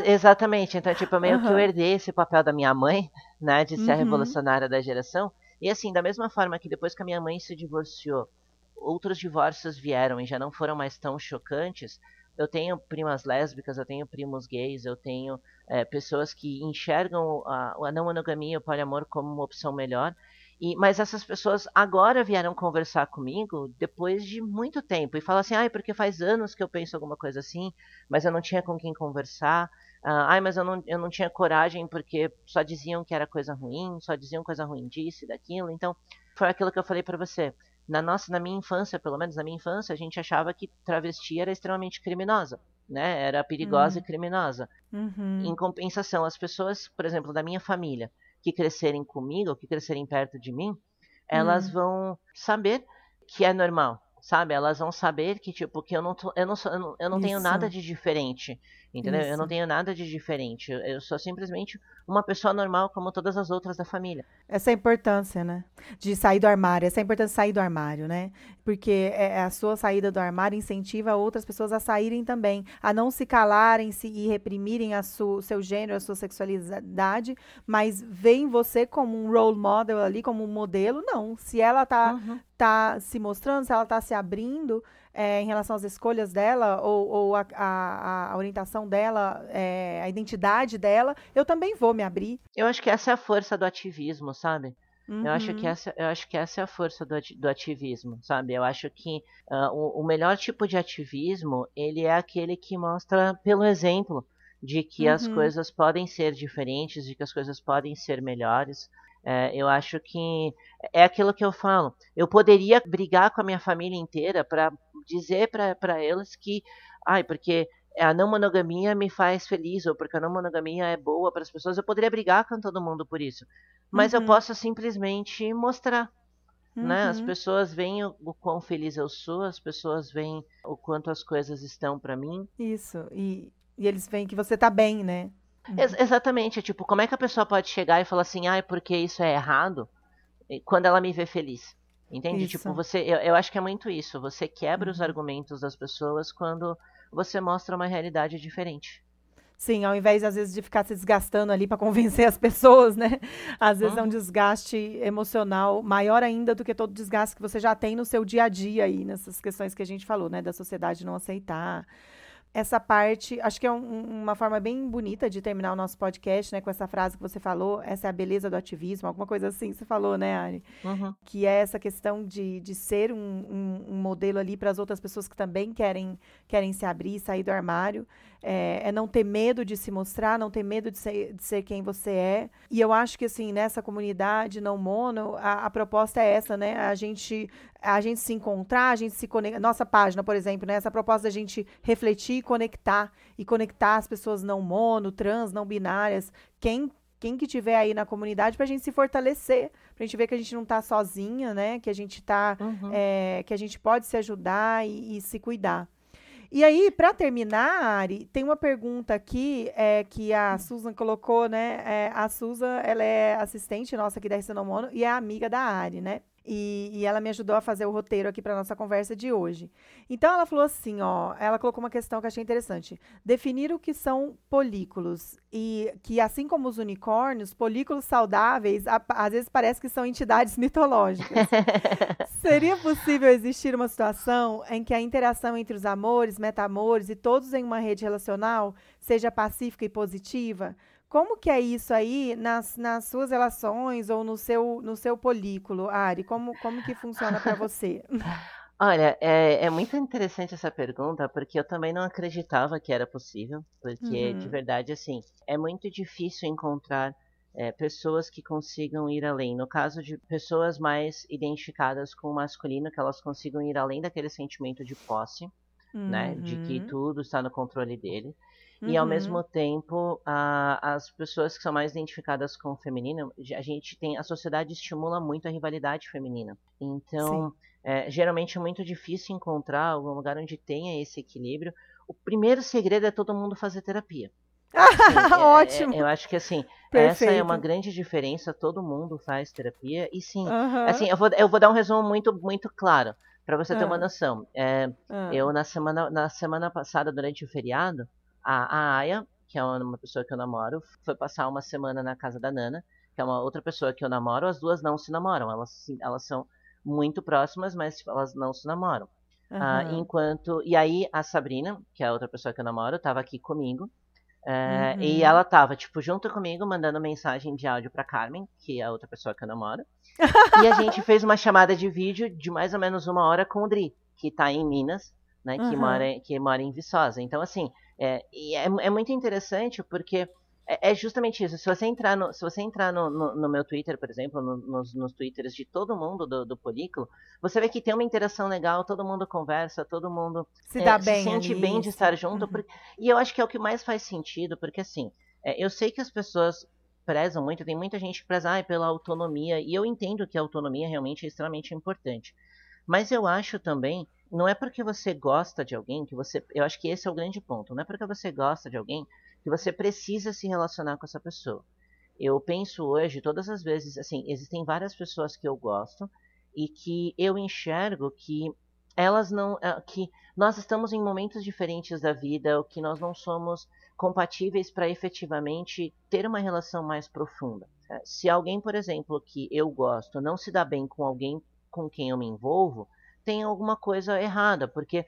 Speaker 2: exatamente. Então, tipo, meio uhum. que eu herdei esse papel da minha mãe, né, de ser uhum. a revolucionária da geração. E assim, da mesma forma que depois que a minha mãe se divorciou, outros divórcios vieram e já não foram mais tão chocantes. Eu tenho primas lésbicas, eu tenho primos gays, eu tenho é, pessoas que enxergam a, a não monogamia e o poliamor como uma opção melhor. E, mas essas pessoas agora vieram conversar comigo depois de muito tempo e falam assim, ai, porque faz anos que eu penso alguma coisa assim, mas eu não tinha com quem conversar. Uh, ai, mas eu não, eu não tinha coragem porque só diziam que era coisa ruim, só diziam coisa ruim disso e daquilo. Então, foi aquilo que eu falei para você. Na nossa, na minha infância, pelo menos na minha infância, a gente achava que travesti era extremamente criminosa. Né? Era perigosa uhum. e criminosa. Uhum. Em compensação, as pessoas, por exemplo, da minha família, que crescerem comigo, ou que crescerem perto de mim, elas hum. vão saber que é normal, sabe? Elas vão saber que, tipo, que eu não, tô, eu não, sou, eu não, eu não tenho nada de diferente, entendeu? Isso. Eu não tenho nada de diferente. Eu sou simplesmente uma pessoa normal como todas as outras da família.
Speaker 1: Essa é a importância, né? De sair do armário. Essa é a importância de sair do armário, né? Porque é, é a sua saída do armário incentiva outras pessoas a saírem também, a não se calarem se, e reprimirem a o seu gênero, a sua sexualidade, mas veem você como um role model ali, como um modelo. Não. Se ela tá, uhum. tá se mostrando, se ela tá se abrindo, é, em relação às escolhas dela ou, ou a, a, a, orientação dela, é, a identidade dela, eu também vou me abrir.
Speaker 2: Eu acho que essa é a força do ativismo, sabe? Uhum. Eu, acho que uhum. essa, eu acho que essa é a força do, do ativismo, sabe? Eu acho que uh, o, o, melhor tipo de ativismo, ele é aquele que mostra pelo exemplo de que uhum. as coisas podem ser diferentes, de que as coisas podem ser melhores. É, eu acho que é aquilo que eu falo. Eu poderia brigar com a minha família inteira para dizer para eles que, ai, porque a não monogamia me faz feliz, ou porque a não monogamia é boa para as pessoas, eu poderia brigar com todo mundo por isso. Mas uhum. eu posso simplesmente mostrar. Uhum. Né? As uhum. pessoas veem o, o, quão feliz eu sou, as pessoas veem o quanto as coisas estão para mim.
Speaker 1: Isso, e, e eles veem que você tá bem, né?
Speaker 2: Uhum. Ex exatamente, tipo, como é que a pessoa pode chegar e falar assim, ah, porque isso é errado, quando ela me vê feliz? Entende? Isso. Tipo, você. Eu, eu, acho que é muito isso. Você quebra os uhum. argumentos das pessoas quando você mostra uma realidade diferente.
Speaker 1: Sim, ao invés, às vezes, de ficar se desgastando ali para convencer as pessoas, né? Às vezes uhum. é um desgaste emocional maior ainda do que todo desgaste que você já tem no seu dia a dia aí, nessas questões que a gente falou, né? Da sociedade não aceitar essa parte, acho que é um, uma forma bem bonita de terminar o nosso podcast, né, com essa frase que você falou, essa é a beleza do ativismo, alguma coisa assim você falou, né, Ari? Uhum. Que é essa questão de, de ser um, um, um modelo ali para as outras pessoas que também querem, querem se abrir, sair do armário. É, é, não ter medo de se mostrar, não ter medo de ser, de ser quem você é. E eu acho que, assim, nessa comunidade não mono, a, a proposta é essa, né? A gente, a gente se encontrar, a gente se conectar. Nossa página, por exemplo, né? Essa proposta da gente refletir e conectar. E conectar as pessoas não mono, trans, não binárias. Quem quem que tiver aí na comunidade para a gente se fortalecer, para a gente ver que a gente não está sozinha, né? Que a gente tá, uhum. é, que a gente pode se ajudar e, e se cuidar. E aí, para terminar, Ari, tem uma pergunta aqui é, que a. Susan colocou, né? É, a Susan, ela é assistente nossa aqui da Ressenomono e é amiga da Ari, né? E, e, ela me ajudou a fazer o roteiro aqui para nossa conversa de hoje. Então ela falou assim, ó, ela colocou uma questão que eu achei interessante. Definir o que são polículos e que assim como os unicórnios, polículos saudáveis a, às vezes parece que são entidades mitológicas. Seria possível existir uma situação em que a interação entre os amores, metamores e todos em uma rede relacional seja pacífica e positiva? Como que é isso aí nas, nas suas relações ou no seu, no seu polículo, Ari? Como, como que funciona para você?
Speaker 2: Olha, é, é, muito interessante essa pergunta, porque eu também não acreditava que era possível, porque uhum. de verdade, assim, é muito difícil encontrar é, pessoas que consigam ir além. No caso de pessoas mais identificadas com o masculino, que elas consigam ir além daquele sentimento de posse, uhum. né, de que uhum. tudo está no controle dele. Uhum. E ao uhum. mesmo tempo, a, as pessoas que são mais identificadas com o feminino, a gente tem. A sociedade estimula muito a rivalidade feminina. Então, é, geralmente é muito difícil encontrar algum lugar onde tenha esse equilíbrio. O primeiro segredo é todo mundo fazer terapia.
Speaker 1: Assim, Ótimo.
Speaker 2: É, eu acho que assim, Perfeito. essa é uma grande diferença. Todo mundo faz terapia. E sim, uhum. assim, eu vou, eu vou dar um resumo muito, muito claro para você ter uma noção. É, Eu na semana, na semana passada, durante o feriado, a, a Aya, que é uma pessoa que eu namoro, foi passar uma semana na casa da Nana, que é uma outra pessoa que eu namoro. As duas não se namoram, elas, elas são muito próximas, mas elas não se namoram. Uhum. Uh, enquanto. E aí a Sabrina, que é a outra pessoa que eu namoro, estava aqui comigo. Uh, uhum. E ela tava, tipo, junto comigo, mandando mensagem de áudio pra Carmen, que é a outra pessoa que eu namoro. e a gente fez uma chamada de vídeo de mais ou menos uma hora com o Dri, que tá em Minas, né? Uhum. Que, mora, que mora em Viçosa. Então, assim, é, e é, é muito interessante porque é, é justamente isso. Se você entrar no, se você entrar no, no, no meu Twitter, por exemplo, no, nos, nos Twitters de todo mundo do, do Polículo, você vê que tem uma interação legal, todo mundo conversa, todo mundo
Speaker 1: se, dá é, bem
Speaker 2: se sente
Speaker 1: ali.
Speaker 2: bem de estar junto. Uhum. Porque, e eu acho que é o que mais faz sentido, porque assim, é, eu sei que as pessoas prezam muito, tem muita gente que preza ah, pela autonomia, e eu entendo que a autonomia realmente é extremamente importante. Mas eu acho também não é porque você gosta de alguém que você. Eu acho que esse é o grande ponto. Não é porque você gosta de alguém que você precisa se relacionar com essa pessoa. Eu penso hoje, todas as vezes, assim, existem várias pessoas que eu gosto e que eu enxergo que elas não. Eh, que nós estamos em momentos diferentes da vida, ou que nós não somos compatíveis para efetivamente ter uma relação mais profunda. Se alguém, por exemplo, que eu gosto, não se dá bem com alguém com quem eu me envolvo, tem alguma coisa errada, porque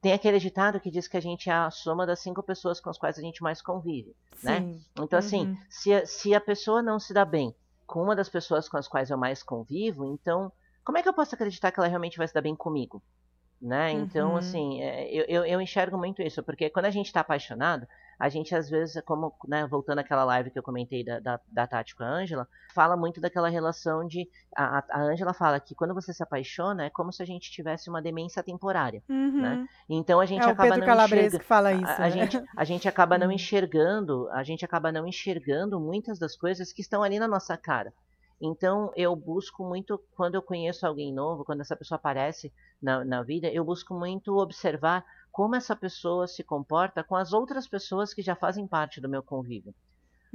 Speaker 2: tem aquele ditado que diz que a gente é a soma das cinco pessoas com as quais a gente mais convive, né? Sim. né? Então, assim, uhum. se a, se a pessoa não se dá bem com uma das pessoas com as quais eu mais convivo, então como é que eu posso acreditar que ela realmente vai se dar bem comigo? Né? Então, uhum. assim, é, eu, eu, eu, enxergo muito isso, porque quando a gente está apaixonado, a gente às vezes, como, né, voltando àquela live que eu comentei da, da, da Tati com a Ângela, fala muito daquela relação de. A Ângela fala que quando você se apaixona, é como se a gente tivesse uma demência temporária.
Speaker 1: Uhum.
Speaker 2: Né? Então a gente
Speaker 1: é
Speaker 2: acaba
Speaker 1: o Pedro
Speaker 2: não
Speaker 1: Calabres
Speaker 2: enxerga...
Speaker 1: que fala isso.
Speaker 2: A, a
Speaker 1: né?
Speaker 2: gente, a gente acaba não
Speaker 1: Uhum.
Speaker 2: enxergando, a gente acaba não enxergando muitas das coisas que estão ali na nossa cara. Então, eu busco muito, quando eu conheço alguém novo, quando essa pessoa aparece na, na vida, eu busco muito observar como essa pessoa se comporta com as outras pessoas que já fazem parte do meu convívio.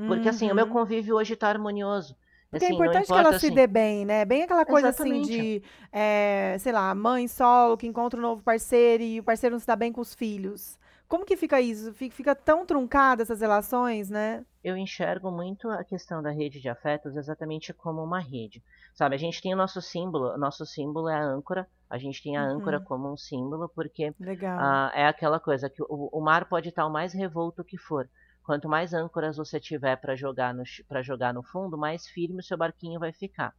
Speaker 2: Porque, assim, o meu
Speaker 1: Uhum.
Speaker 2: convívio hoje está harmonioso.
Speaker 1: Porque é
Speaker 2: Assim, não
Speaker 1: importante que
Speaker 2: importa,
Speaker 1: ela se
Speaker 2: assim,
Speaker 1: dê bem, né? Bem aquela coisa assim
Speaker 2: Exatamente.
Speaker 1: de, é, sei lá, mãe solo que encontra um novo parceiro e o parceiro não se dá bem com os filhos. Como que fica isso? Fi- Fica tão truncada essas relações, né?
Speaker 2: eu enxergo muito a questão da rede de afetos exatamente como uma rede. Sabe, a gente tem o nosso símbolo, o nosso símbolo é a âncora, a gente tem a âncora
Speaker 1: Uhum.
Speaker 2: como um símbolo, porque ah, é aquela coisa que o, o mar pode estar o mais revolto que for. Quanto mais âncoras você tiver para jogar, no, para jogar no fundo, mais firme o seu barquinho vai ficar.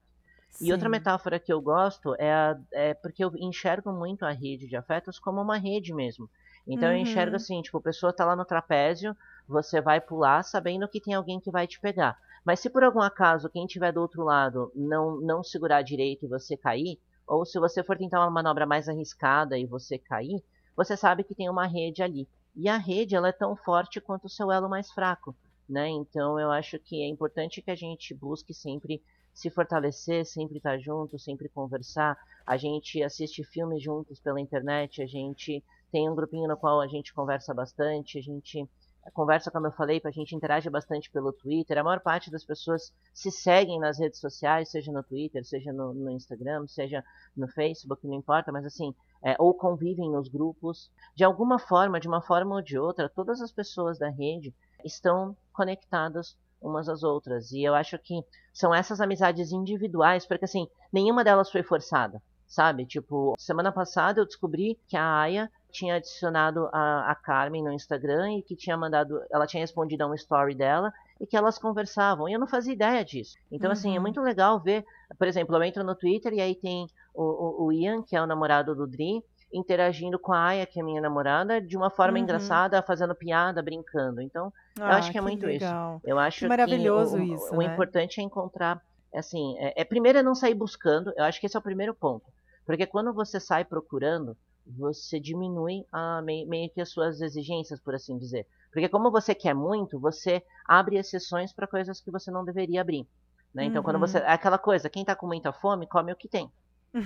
Speaker 2: E outra
Speaker 1: Sim.
Speaker 2: metáfora que eu gosto é, a- é porque eu enxergo muito a rede de afetos como uma rede mesmo. Então eu enxergo
Speaker 1: Uhum.
Speaker 2: assim, tipo, a pessoa tá lá no trapézio, você vai pular sabendo que tem alguém que vai te pegar. Mas se por algum acaso quem estiver do outro lado não, não segurar direito e você cair, ou se você for tentar uma manobra mais arriscada e você cair, você sabe que tem uma rede ali. E a rede ela é tão forte quanto o seu elo mais fraco. Né? Então eu acho que é importante que a gente busque sempre se fortalecer, sempre estar junto, sempre conversar. A gente assiste filmes juntos pela internet, a gente tem um grupinho no qual a gente conversa bastante, a gente conversa, como eu falei, a gente interage bastante pelo Twitter. A maior parte das pessoas se seguem nas redes sociais, seja no Twitter, seja no, no Instagram, seja no Facebook, não importa, mas assim, é, ou convivem nos grupos. De alguma forma, de uma forma ou de outra, todas as pessoas da rede estão conectadas umas às outras. E eu acho que são essas amizades individuais, porque assim, nenhuma delas foi forçada, sabe? Tipo, semana passada eu descobri que a Aya tinha adicionado a, a Carmen no Instagram e que tinha mandado, ela tinha respondido a um story dela e que elas conversavam. E eu não fazia ideia disso. Então, assim, é
Speaker 1: Uhum.
Speaker 2: muito legal ver, por exemplo, eu entro no Twitter e aí tem o, o, o Ian, que é o namorado do Dri, interagindo com a Aya, que é minha namorada, de uma forma
Speaker 1: Uhum.
Speaker 2: engraçada, fazendo piada, brincando. Então, eu
Speaker 1: Ah,
Speaker 2: acho que é muito isso.
Speaker 1: legal.
Speaker 2: eu acho que,
Speaker 1: maravilhoso
Speaker 2: o, o-
Speaker 1: isso,
Speaker 2: o
Speaker 1: né?
Speaker 2: importante é encontrar, assim, é, é primeiro é não sair buscando. Eu acho que esse é o primeiro ponto, porque quando você sai procurando, você diminui a, meio, meio que as suas exigências, por assim dizer. Porque como você quer muito, você abre exceções para coisas que você não deveria abrir. Né? Então, quando
Speaker 1: Uhum.
Speaker 2: você. É aquela coisa, quem tá com muita fome, come o que tem.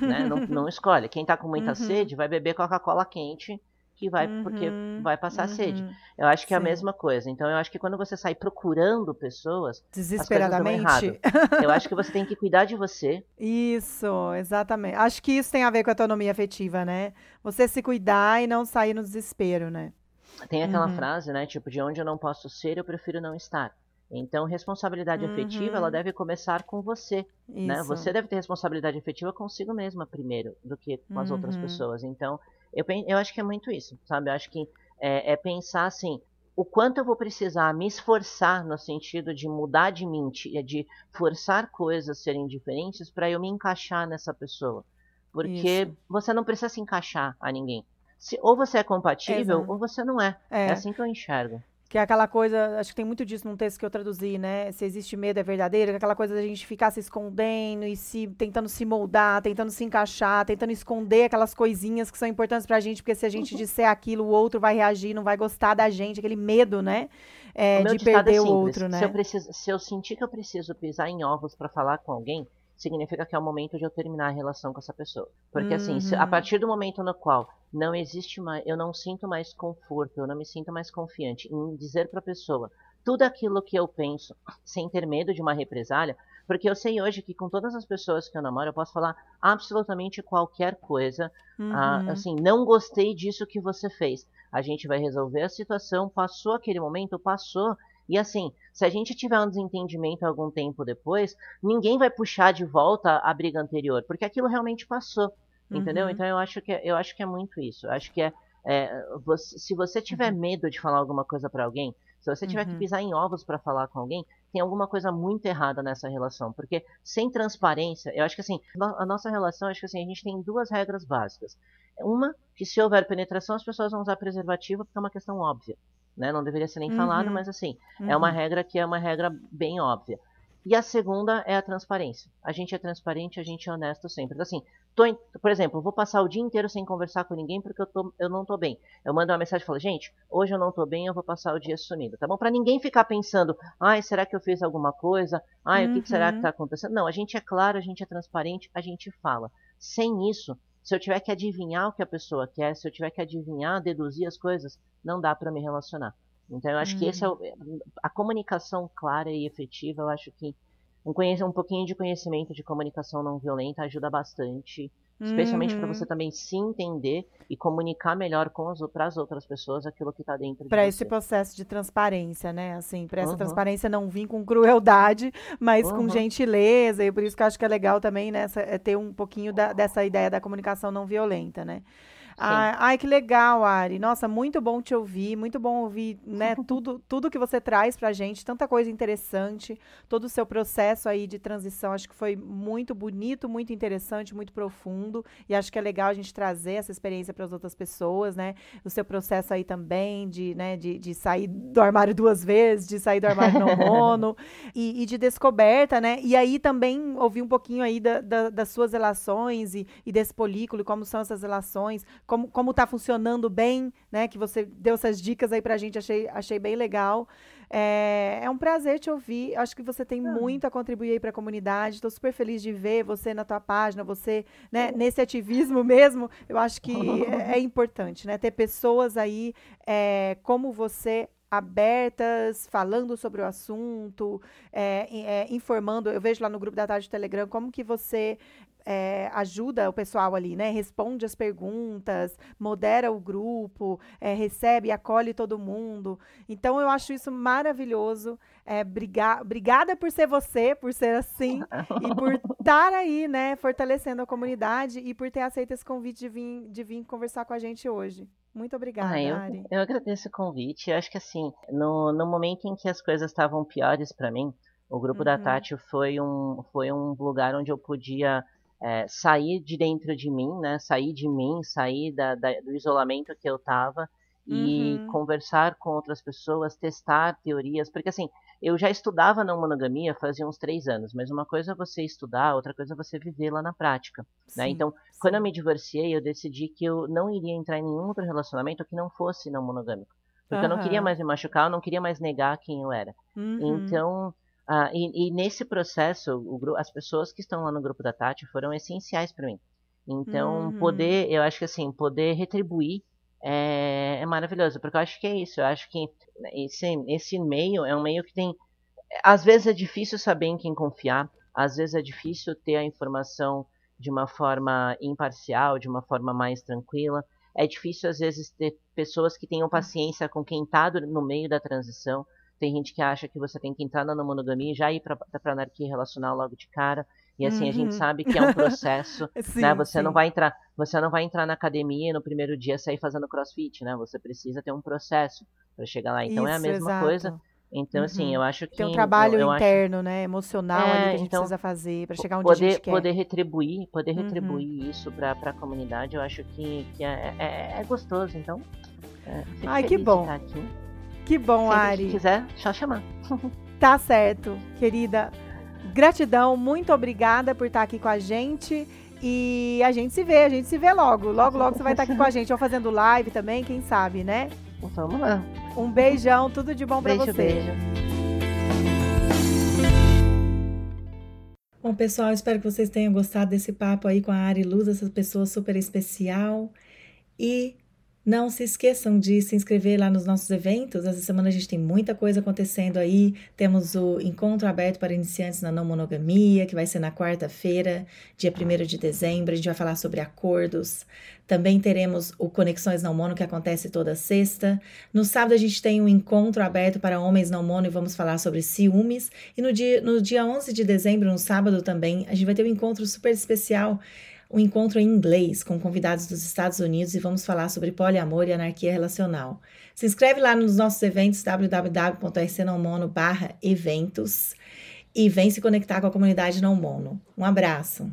Speaker 2: Né? Não, não escolhe. Quem tá com muita
Speaker 1: Uhum.
Speaker 2: sede, vai beber Coca-Cola quente, que vai, porque
Speaker 1: Uhum,
Speaker 2: vai passar sede.
Speaker 1: uhum.
Speaker 2: Eu acho que é a
Speaker 1: Sim.
Speaker 2: mesma coisa. Então, eu acho que quando você sai procurando pessoas,
Speaker 1: Desesperadamente.
Speaker 2: eu acho que você tem que cuidar de você.
Speaker 1: Isso, exatamente. Acho que isso tem a ver com a autonomia afetiva, né? Você se cuidar e não sair no desespero, né?
Speaker 2: Tem aquela
Speaker 1: Uhum.
Speaker 2: frase, né? Tipo, de onde eu não posso ser, eu prefiro não estar. Então, responsabilidade afetiva, ela
Speaker 1: Uhum.
Speaker 2: deve começar com você, né? Você deve ter responsabilidade afetiva consigo mesma primeiro, do que com as outras
Speaker 1: Uhum.
Speaker 2: pessoas. Então, eu, eu acho que é muito isso, sabe? Eu acho que é, é pensar assim, o quanto eu vou precisar me esforçar no sentido de mudar de mente, é de forçar coisas a serem diferentes para eu me encaixar nessa pessoa. Porque
Speaker 1: Isso.
Speaker 2: você não precisa se encaixar a ninguém. Se, ou você é compatível,
Speaker 1: Exato.
Speaker 2: ou você não é. É.
Speaker 1: É,
Speaker 2: assim que eu enxergo.
Speaker 1: Que é aquela coisa, acho que tem muito disso num texto que eu traduzi, né? Se existe medo é verdadeiro, que é aquela coisa da gente ficar se escondendo e se tentando se moldar, tentando se encaixar, tentando esconder aquelas coisinhas que são importantes pra gente, porque se a gente disser aquilo, o outro vai reagir, não vai gostar da gente, aquele medo, né? É, de
Speaker 2: ditado
Speaker 1: perder
Speaker 2: é
Speaker 1: o outro, né?
Speaker 2: Se eu, preciso, se eu sentir que eu preciso pisar em ovos para falar com alguém, significa que é o momento de eu terminar a relação com essa pessoa. Porque assim, se- a
Speaker 1: Uhum.
Speaker 2: partir do momento no qual não existe mais, eu não sinto mais conforto, eu não me sinto mais confiante em dizer para a pessoa tudo aquilo que eu penso, sem ter medo de uma represália, porque eu sei hoje que com todas as pessoas que eu namoro, eu posso falar absolutamente qualquer coisa, ah,
Speaker 1: Uhum.
Speaker 2: assim, não gostei disso que você fez. A gente vai resolver a situação, passou aquele momento, passou. E assim, se a gente tiver um desentendimento algum tempo depois, ninguém vai puxar de volta a briga anterior, porque aquilo realmente passou. Entendeu?
Speaker 1: Uhum.
Speaker 2: Então eu acho que é, eu acho que é muito isso. Eu acho que é, é, você- se você tiver medo de falar alguma coisa para alguém, se você tiver que
Speaker 1: Uhum.
Speaker 2: pisar em ovos para falar com alguém, tem alguma coisa muito errada nessa relação, porque sem transparência, eu acho que assim, a nossa relação, acho que assim, a gente tem duas regras básicas. Uma, que se houver penetração, as pessoas vão usar preservativo, porque é uma questão óbvia, né? Não deveria ser nem uhum. falado, mas assim, uhum. é uma uhum. regra que é uma regra bem óbvia. E a segunda é a transparência. A gente é transparente, a gente é honesto sempre. Então, assim, em, por exemplo, vou passar o dia inteiro sem conversar com ninguém porque eu, tô, eu não tô bem. Eu mando uma mensagem e falo, gente, hoje eu não tô bem, eu vou passar o dia sumido, tá bom? Para ninguém ficar pensando, ai, será que eu fiz alguma coisa? Ai, uhum. o que, que será que uhum. tá acontecendo? Não, a gente é claro, a gente é transparente, a gente fala. Sem isso, se eu tiver que adivinhar o que a pessoa quer, se eu tiver que adivinhar, deduzir as coisas, não dá para me relacionar. Então eu acho uhum. que esse é o, a comunicação clara e efetiva, eu acho que um, um pouquinho de conhecimento de comunicação não violenta ajuda bastante. Especialmente uhum. para você também se entender e comunicar melhor para as outras pessoas aquilo que está dentro
Speaker 1: de Para esse processo de transparência, né? Assim, para essa uhum. transparência não vir com crueldade, mas uhum. com gentileza. E por isso que eu acho que é legal também, né? é ter um pouquinho da, dessa ideia da comunicação não violenta, né? Ai, ai, que legal, Ari. Nossa, muito bom te ouvir, muito bom ouvir, né, tudo, tudo que você traz pra gente, tanta coisa interessante, todo o seu processo aí de transição, acho que foi muito bonito, muito interessante, muito profundo, e acho que é legal a gente trazer essa experiência para as outras pessoas, né? O seu processo aí também de, né, de, de sair do armário duas vezes, de sair do armário não mono, e, e, de descoberta, né? E aí também ouvir um pouquinho aí da, da, das suas relações e, e desse polículo, como são essas relações, como, como tá funcionando bem, né? Que você deu essas dicas aí pra gente, achei, achei bem legal. É, é um prazer te ouvir. Acho que você tem ah. muito a contribuir aí para a comunidade. Estou super feliz de ver você na tua página, você né, nesse ativismo mesmo. Eu acho que é, é, importante, né? Ter pessoas aí é, como você abertas, falando sobre o assunto, é, é, informando. Eu vejo lá no grupo da tarde do Telegram como que você é, ajuda o pessoal ali, né? Responde as perguntas, modera o grupo, é, recebe, acolhe todo mundo. Então eu acho isso maravilhoso. É, briga obrigada por ser você, por ser assim, e por estar aí, né? Fortalecendo a comunidade e por ter aceito esse convite de vir, de vir conversar com a gente hoje. Muito obrigada, ah,
Speaker 2: eu,
Speaker 1: Ari.
Speaker 2: Eu agradeço o convite. Eu acho que assim, no, no momento em que as coisas estavam piores para mim, o grupo uhum. da Tati foi um, foi um lugar onde eu podia é, sair de dentro de mim, né? Sair de mim, sair da, da, do isolamento que eu tava e uhum. conversar com outras pessoas, testar teorias, porque assim, eu já estudava não monogamia fazia uns três anos, mas uma coisa é você estudar, outra coisa é você viver lá na prática, né? sim, né? Então, sim. quando eu me divorciei, eu decidi que eu não iria entrar em nenhum outro relacionamento que não fosse não monogâmico, porque uhum. eu não queria mais me machucar, eu não queria mais negar quem eu era. Uhum. Então, ah, e, e, nesse processo, o, as pessoas que estão lá no grupo da Tati foram essenciais para mim. Então, uhum. poder, eu acho que assim, poder retribuir é, é, maravilhoso, porque eu acho que é isso. Eu acho que esse, esse meio é um meio que tem. Às vezes é difícil saber em quem confiar, às vezes é difícil ter a informação de uma forma imparcial, de uma forma mais tranquila. É difícil, às vezes, ter pessoas que tenham paciência com quem está no meio da transição. Tem gente que acha que você tem que entrar na monogamia e já ir para a anarquia relacional logo de cara. E assim, uhum. a gente uhum. sabe que é um processo, sim, né? Você sim. não vai entrar, você não vai entrar na academia e no primeiro dia sair fazendo crossfit, né? Você precisa ter um processo para chegar lá. Então Isso, é a mesma exato. coisa. Então, assim, uhum. assim, eu acho que.
Speaker 1: Tem um trabalho eu, eu interno, acho... né? Emocional é, ali que a gente então, precisa fazer para chegar onde
Speaker 2: poder,
Speaker 1: a gente quer.
Speaker 2: Poder retribuir, poder uhum. retribuir isso para a comunidade, eu acho que, que é, é, é gostoso. Então.
Speaker 1: É, Ai, que bom. Que bom,
Speaker 2: Sempre
Speaker 1: Ari.
Speaker 2: Se quiser, só chamar.
Speaker 1: Tá certo, querida. Gratidão, muito obrigada por estar aqui com a gente. E a gente se vê, a gente se vê logo. Logo, logo você vai estar aqui com a gente, ou fazendo live também, quem sabe, né?
Speaker 2: Vamos lá.
Speaker 1: Um beijão, tudo de bom para você.
Speaker 2: Beijo.
Speaker 1: Bom, pessoal, espero que vocês tenham gostado desse papo aí com a Ari Luz, essa pessoa super especial. E não se esqueçam de se inscrever lá nos nossos eventos. Essa semana a gente tem muita coisa acontecendo aí. Temos o encontro aberto para iniciantes na não monogamia, que vai ser na quarta-feira, dia 1 de dezembro. A gente vai falar sobre acordos. Também teremos o Conexões Não Mono, que acontece toda sexta. No sábado a gente tem um encontro aberto para homens não mono e vamos falar sobre ciúmes. E no dia, no dia 11 de dezembro, no sábado também, a gente vai ter um encontro super especial um encontro em inglês com convidados dos Estados Unidos e vamos falar sobre poliamor e anarquia relacional. Se inscreve lá nos nossos eventos www.rcnãomono eventos e vem se conectar com a comunidade não mono. Um abraço.